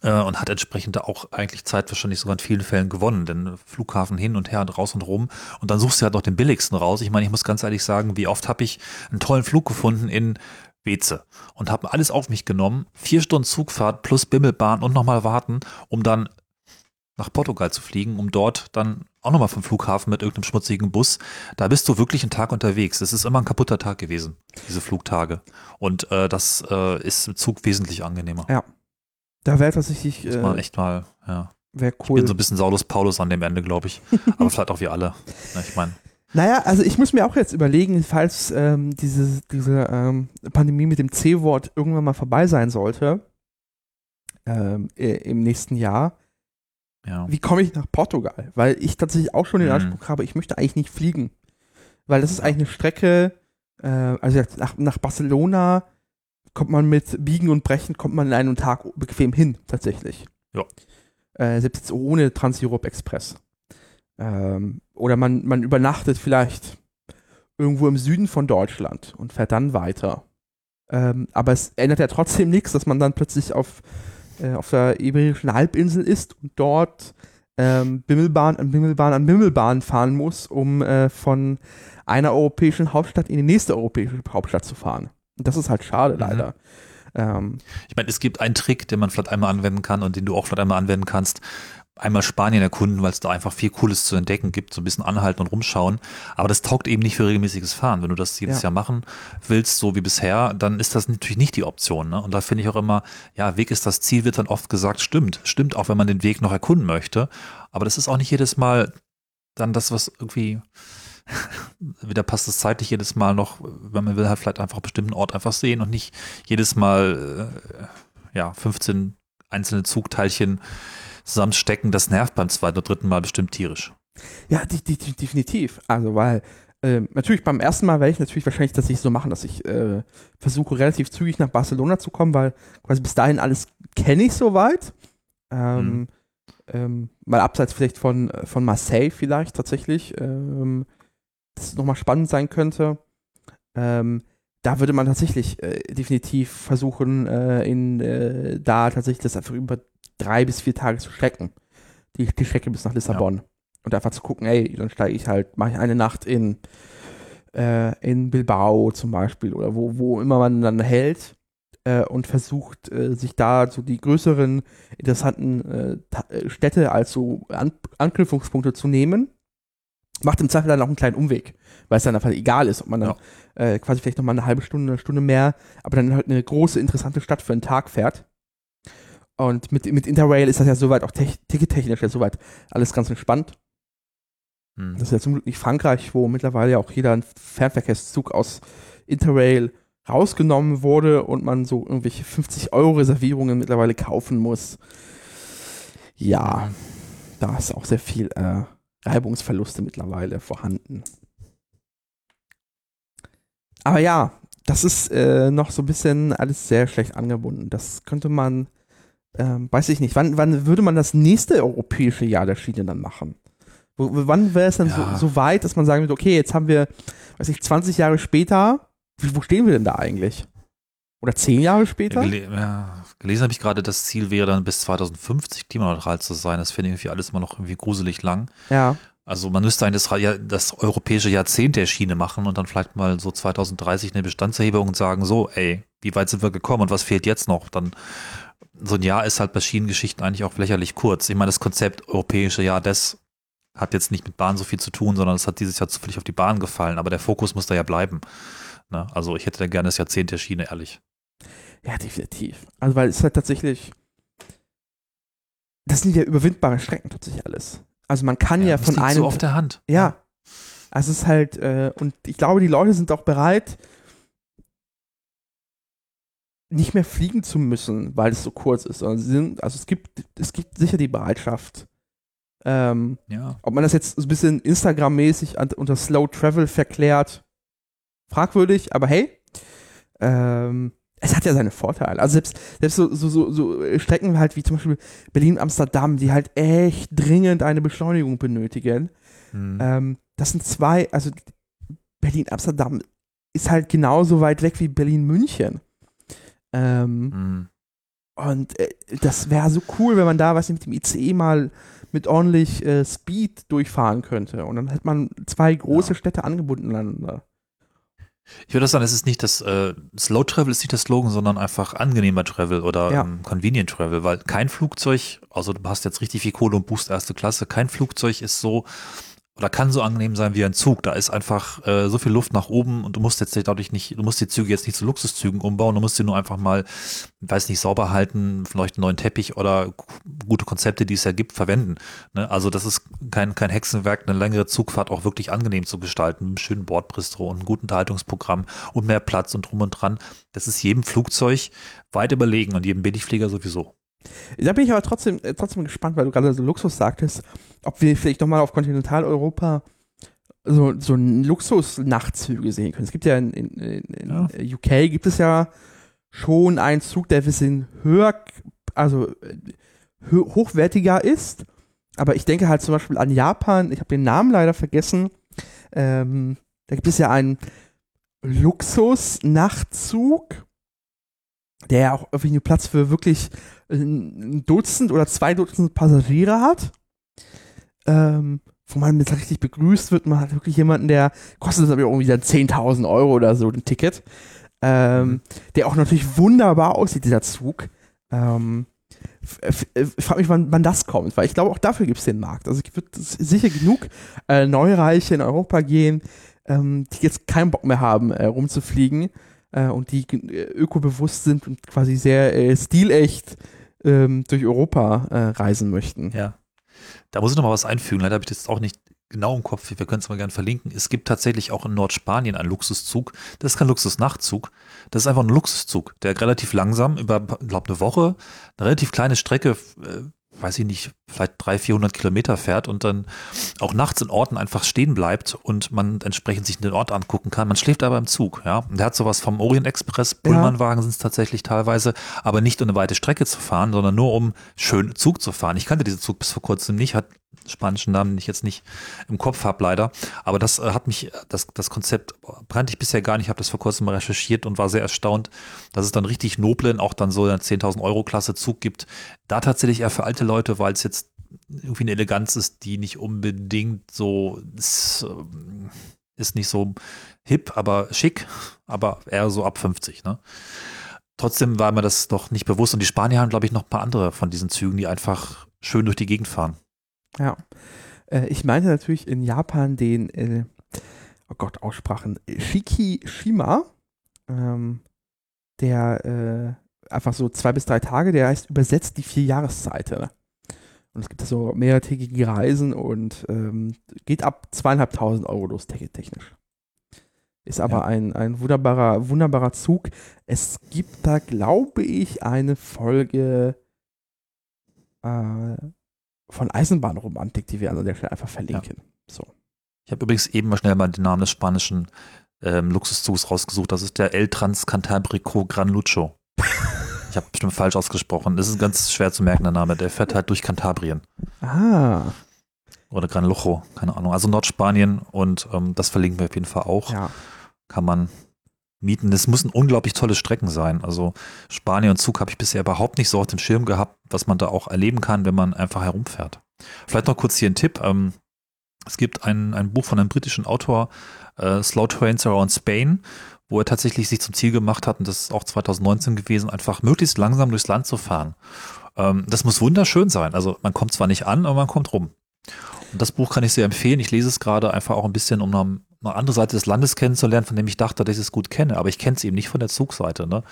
äh, und hat entsprechend auch eigentlich Zeit wahrscheinlich sogar in vielen Fällen gewonnen, denn Flughafen hin und her und raus und rum und dann suchst du halt noch den billigsten raus. Ich meine, ich muss ganz ehrlich sagen, wie oft habe ich einen tollen Flug gefunden in Weze und habe alles auf mich genommen, vier Stunden Zugfahrt plus Bimmelbahn und nochmal warten, um dann nach Portugal zu fliegen, um dort dann auch nochmal vom Flughafen mit irgendeinem schmutzigen Bus. Da bist du wirklich einen Tag unterwegs. Das ist immer ein kaputter Tag gewesen, diese Flugtage. Und äh, das äh, ist im Zug wesentlich angenehmer. Ja. Da wäre tatsächlich. Äh, echt mal, ja. Wäre cool. Ich bin so ein bisschen Saulus Paulus an dem Ende, glaube ich. (laughs) Aber vielleicht auch wir alle. Ja, ich meine. Naja, also ich muss mir auch jetzt überlegen, falls ähm, diese, diese ähm, Pandemie mit dem C-Wort irgendwann mal vorbei sein sollte, ähm, im nächsten Jahr, ja. Wie komme ich nach Portugal? Weil ich tatsächlich auch schon den mhm. Anspruch habe, ich möchte eigentlich nicht fliegen. Weil das ist eigentlich eine Strecke, äh, also nach, nach Barcelona kommt man mit Biegen und Brechen, kommt man in einem Tag bequem hin, tatsächlich. Ja. Äh, selbst jetzt ohne Trans-Europe Express. Ähm, oder man, man übernachtet vielleicht irgendwo im Süden von Deutschland und fährt dann weiter. Ähm, aber es ändert ja trotzdem nichts, dass man dann plötzlich auf äh, auf der Iberischen Halbinsel ist und dort ähm, Bimmelbahn an Bimmelbahn an Bimmelbahn fahren muss, um äh, von einer europäischen Hauptstadt in die nächste europäische Hauptstadt zu fahren. Und das ist halt schade, mhm. leider. Ähm, ich meine, es gibt einen Trick, den man vielleicht einmal anwenden kann und den du auch vielleicht einmal anwenden kannst einmal Spanien erkunden, weil es da einfach viel Cooles zu entdecken gibt, so ein bisschen anhalten und rumschauen. Aber das taugt eben nicht für regelmäßiges Fahren. Wenn du das jedes ja. Jahr machen willst, so wie bisher, dann ist das natürlich nicht die Option. Ne? Und da finde ich auch immer, ja, Weg ist das Ziel, wird dann oft gesagt, stimmt. Stimmt auch, wenn man den Weg noch erkunden möchte. Aber das ist auch nicht jedes Mal dann das, was irgendwie (laughs) wieder passt es zeitlich jedes Mal noch, wenn man will halt vielleicht einfach einen bestimmten Ort einfach sehen und nicht jedes Mal äh, ja 15 einzelne Zugteilchen zusammenstecken, das nervt beim zweiten oder dritten Mal bestimmt tierisch. Ja, die, die, definitiv. Also, weil äh, natürlich beim ersten Mal werde ich natürlich wahrscheinlich das nicht so machen, dass ich äh, versuche, relativ zügig nach Barcelona zu kommen, weil quasi bis dahin alles kenne ich soweit. Ähm, mhm. ähm, mal abseits vielleicht von, von Marseille vielleicht tatsächlich, ähm, das nochmal spannend sein könnte. Ähm, da würde man tatsächlich äh, definitiv versuchen, äh, in äh, da tatsächlich das einfach über drei bis vier Tage zu strecken. Die, die Strecke bis nach Lissabon. Ja. Und einfach zu gucken, ey, dann steige ich halt, mache ich eine Nacht in, äh, in Bilbao zum Beispiel oder wo, wo immer man dann hält äh, und versucht, äh, sich da so die größeren, interessanten äh, Städte als so An Anknüpfungspunkte zu nehmen. Macht im Zweifel dann auch einen kleinen Umweg, weil es dann einfach egal ist, ob man dann ja. äh, quasi vielleicht nochmal eine halbe Stunde, eine Stunde mehr, aber dann halt eine große, interessante Stadt für einen Tag fährt. Und mit, mit Interrail ist das ja soweit auch tickettechnisch ja soweit alles ganz entspannt. Hm. Das ist ja zum Glück nicht Frankreich, wo mittlerweile ja auch jeder Fernverkehrszug aus Interrail rausgenommen wurde und man so irgendwelche 50 Euro Reservierungen mittlerweile kaufen muss. Ja, da ist auch sehr viel äh, Reibungsverluste mittlerweile vorhanden. Aber ja, das ist äh, noch so ein bisschen alles sehr schlecht angebunden. Das könnte man, ähm, weiß ich nicht, wann, wann würde man das nächste europäische Jahr der Schiene dann machen? W wann wäre es dann ja. so, so, weit, dass man sagen würde, okay, jetzt haben wir, weiß ich, 20 Jahre später, wo stehen wir denn da eigentlich? Oder 10 Jahre später? Gele ja, gelesen habe ich gerade, das Ziel wäre dann bis 2050 klimaneutral zu sein. Das finde ich irgendwie alles immer noch irgendwie gruselig lang. Ja. Also man müsste eigentlich das, das europäische Jahrzehnt der Schiene machen und dann vielleicht mal so 2030 eine Bestandserhebung und sagen, so, ey, wie weit sind wir gekommen und was fehlt jetzt noch? Dann so ein Jahr ist halt bei Schienengeschichten eigentlich auch lächerlich kurz. Ich meine, das Konzept europäische Jahr des hat jetzt nicht mit Bahn so viel zu tun, sondern es hat dieses Jahr zufällig auf die Bahn gefallen, aber der Fokus muss da ja bleiben. Ne? Also ich hätte da gerne das Jahrzehnt der Schiene, ehrlich. Ja, definitiv. Also weil es halt tatsächlich, das sind ja überwindbare Strecken tatsächlich alles. Also man kann ja, ja von einem. So auf der Hand. Ja. Also es ist halt, äh, und ich glaube, die Leute sind auch bereit, nicht mehr fliegen zu müssen, weil es so kurz ist. Sondern sind, also es gibt, es gibt sicher die Bereitschaft, ähm, ja. Ob man das jetzt ein bisschen Instagram-mäßig unter Slow Travel verklärt, fragwürdig, aber hey, ähm, es hat ja seine Vorteile. Also selbst, selbst so, so, so, so Strecken halt wie zum Beispiel Berlin-Amsterdam, die halt echt dringend eine Beschleunigung benötigen. Mhm. Ähm, das sind zwei, also Berlin-Amsterdam ist halt genauso weit weg wie Berlin-München. Ähm, mhm. Und äh, das wäre so cool, wenn man da, was mit dem ICE mal mit ordentlich äh, Speed durchfahren könnte. Und dann hätte man zwei große ja. Städte angebunden aneinander. Ich würde sagen, es ist nicht das äh, Slow Travel ist nicht das Slogan, sondern einfach angenehmer Travel oder ja. ähm, Convenient Travel, weil kein Flugzeug, also du hast jetzt richtig viel Kohle und buchst erste Klasse, kein Flugzeug ist so oder kann so angenehm sein wie ein Zug. Da ist einfach äh, so viel Luft nach oben und du musst jetzt dadurch nicht, du musst die Züge jetzt nicht zu Luxuszügen umbauen, du musst sie nur einfach mal, weiß nicht, sauber halten, vielleicht einen neuen Teppich oder gute Konzepte, die es ja gibt, verwenden. Ne? Also das ist kein, kein Hexenwerk, eine längere Zugfahrt auch wirklich angenehm zu gestalten, mit einem schönen Bordbistro und einem guten Unterhaltungsprogramm und mehr Platz und drum und dran. Das ist jedem Flugzeug weit überlegen und jedem Billigflieger sowieso. Da bin ich aber trotzdem, äh, trotzdem gespannt, weil du gerade so Luxus sagtest, ob wir vielleicht nochmal auf Kontinentaleuropa so, so Luxus-Nachtzüge sehen können. Es gibt ja in, in, in ja. UK gibt es ja schon einen Zug, der ein bisschen höher, also äh, hochwertiger ist. Aber ich denke halt zum Beispiel an Japan, ich habe den Namen leider vergessen. Ähm, da gibt es ja einen Luxus-Nachtzug, der ja auch irgendwie Platz für wirklich ein Dutzend oder zwei Dutzend Passagiere hat. Ähm, wo man mit richtig begrüßt wird. Man hat wirklich jemanden, der kostet aber irgendwie dann 10.000 Euro oder so, ein Ticket. Ähm, mhm. der auch natürlich wunderbar aussieht, dieser Zug. Ähm, ich frage mich, wann, wann, das kommt, weil ich glaube, auch dafür gibt es den Markt. Also es wird sicher genug äh, Neureiche in Europa gehen, ähm, die jetzt keinen Bock mehr haben, äh, rumzufliegen äh, und die äh, ökobewusst sind und quasi sehr äh, stilecht ähm, durch Europa äh, reisen möchten. Ja. Da muss ich noch mal was einfügen. Leider habe ich das auch nicht genau im Kopf. Wir können es mal gerne verlinken. Es gibt tatsächlich auch in Nordspanien einen Luxuszug. Das ist kein Luxusnachtzug. Das ist einfach ein Luxuszug, der relativ langsam über, glaube eine Woche, eine relativ kleine Strecke, äh, weiß ich nicht, vielleicht 300, 400 Kilometer fährt und dann auch nachts in Orten einfach stehen bleibt und man entsprechend sich den Ort angucken kann. Man schläft aber im Zug, ja. Und der hat sowas vom Orient Express, Pullmanwagen ja. sind es tatsächlich teilweise, aber nicht um eine weite Strecke zu fahren, sondern nur um schön Zug zu fahren. Ich kannte diesen Zug bis vor kurzem nicht, hat spanischen Namen, den ich jetzt nicht im Kopf habe leider. Aber das äh, hat mich, das, das Konzept brannte ich bisher gar nicht. Ich habe das vor kurzem mal recherchiert und war sehr erstaunt, dass es dann richtig noblen, auch dann so eine 10.000 Euro Klasse Zug gibt. Da tatsächlich eher für alte Leute, weil es jetzt irgendwie eine Eleganz ist, die nicht unbedingt so ist, ähm, ist nicht so hip, aber schick, aber eher so ab 50. Ne? Trotzdem war mir das doch nicht bewusst und die Spanier haben, glaube ich, noch ein paar andere von diesen Zügen, die einfach schön durch die Gegend fahren. Ja. Äh, ich meinte natürlich in Japan den, äh, oh Gott, Aussprachen, Shikishima, ähm, der äh, einfach so zwei bis drei Tage, der heißt übersetzt die vier Jahreszeiten. Und es gibt so mehrtägige Reisen und ähm, geht ab zweieinhalbtausend Euro los, technisch. Ist aber ja. ein, ein wunderbarer, wunderbarer Zug. Es gibt da, glaube ich, eine Folge äh, von Eisenbahnromantik, die wir an der Stelle einfach verlinken. Ja. So. Ich habe übrigens eben mal schnell mal den Namen des spanischen ähm, Luxuszugs rausgesucht. Das ist der El Trans Cantabrico Gran Lucho. (laughs) ich habe bestimmt falsch ausgesprochen. Das ist ganz schwer zu merken, der Name. Der fährt halt durch Kantabrien. Ah. Oder Gran Lucho, keine Ahnung. Also Nordspanien und ähm, das verlinken wir auf jeden Fall auch. Ja. Kann man mieten. Das müssen unglaublich tolle Strecken sein. Also Spanien und Zug habe ich bisher überhaupt nicht so auf dem Schirm gehabt, was man da auch erleben kann, wenn man einfach herumfährt. Vielleicht noch kurz hier ein Tipp. Ähm, es gibt ein, ein Buch von einem britischen Autor, äh, Slow Trains Around Spain, wo er tatsächlich sich zum Ziel gemacht hat, und das ist auch 2019 gewesen, einfach möglichst langsam durchs Land zu fahren. Ähm, das muss wunderschön sein. Also man kommt zwar nicht an, aber man kommt rum. Und das Buch kann ich sehr empfehlen. Ich lese es gerade einfach auch ein bisschen, um eine, eine andere Seite des Landes kennenzulernen, von dem ich dachte, dass ich es gut kenne. Aber ich kenne es eben nicht von der Zugseite. Ne?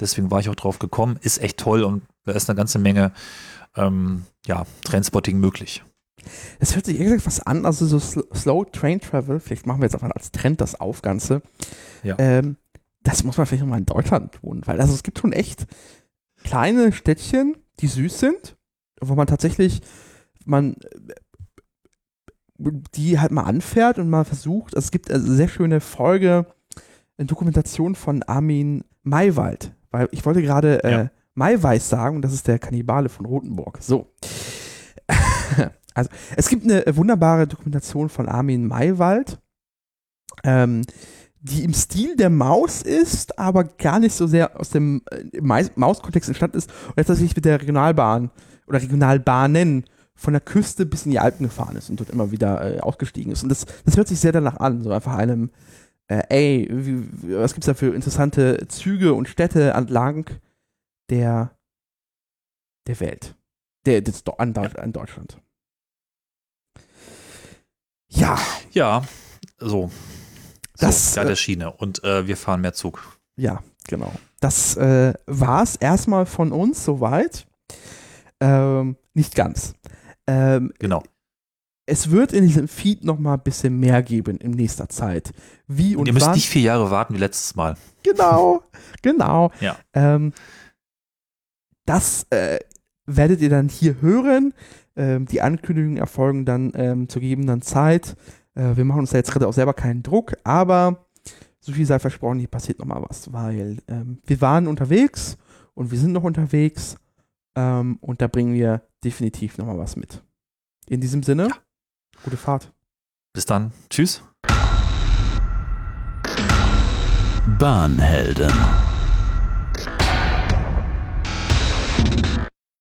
Deswegen war ich auch drauf gekommen. Ist echt toll und da ist eine ganze Menge ähm, ja, Trendspotting möglich. Es hört sich irgendwie was an, also so Slow Train Travel, vielleicht machen wir jetzt einfach als Trend das auf, Ganze. Ja. Ähm, das muss man vielleicht auch mal in Deutschland tun, weil also es gibt schon echt kleine Städtchen, die süß sind, wo man tatsächlich, man die halt mal anfährt und mal versucht. Also es gibt eine sehr schöne Folge, eine Dokumentation von Armin Maywald, weil ich wollte gerade äh, ja. Maiweiß sagen und das ist der Kannibale von Rotenburg. So. (laughs) also, es gibt eine wunderbare Dokumentation von Armin Maywald, ähm, die im Stil der Maus ist, aber gar nicht so sehr aus dem äh, Maus-Kontext entstanden ist und jetzt tatsächlich mit der Regionalbahn oder Regionalbahnen von der Küste bis in die Alpen gefahren ist und dort immer wieder äh, ausgestiegen ist. Und das, das hört sich sehr danach an, so einfach einem, äh, ey, wie, was gibt's da für interessante Züge und Städte entlang der, der Welt, der, des, an, an Deutschland. Ja. Ja, so. Das, so, ja, der äh, Schiene. Und äh, wir fahren mehr Zug. Ja, genau. Das äh, war's erstmal von uns soweit. Ähm, nicht ganz. Ähm, genau. Es wird in diesem Feed noch mal ein bisschen mehr geben in nächster Zeit. Wie und, und ihr müsst wann. nicht vier Jahre warten wie letztes Mal. Genau, (laughs) genau. Ja. Ähm, das äh, werdet ihr dann hier hören. Ähm, die Ankündigungen erfolgen dann ähm, zur gegebenen Zeit. Äh, wir machen uns da jetzt gerade auch selber keinen Druck, aber so viel sei versprochen, hier passiert noch mal was, weil ähm, wir waren unterwegs und wir sind noch unterwegs ähm, und da bringen wir definitiv nochmal was mit. In diesem Sinne, ja. gute Fahrt. Bis dann. Tschüss. Bahnhelden.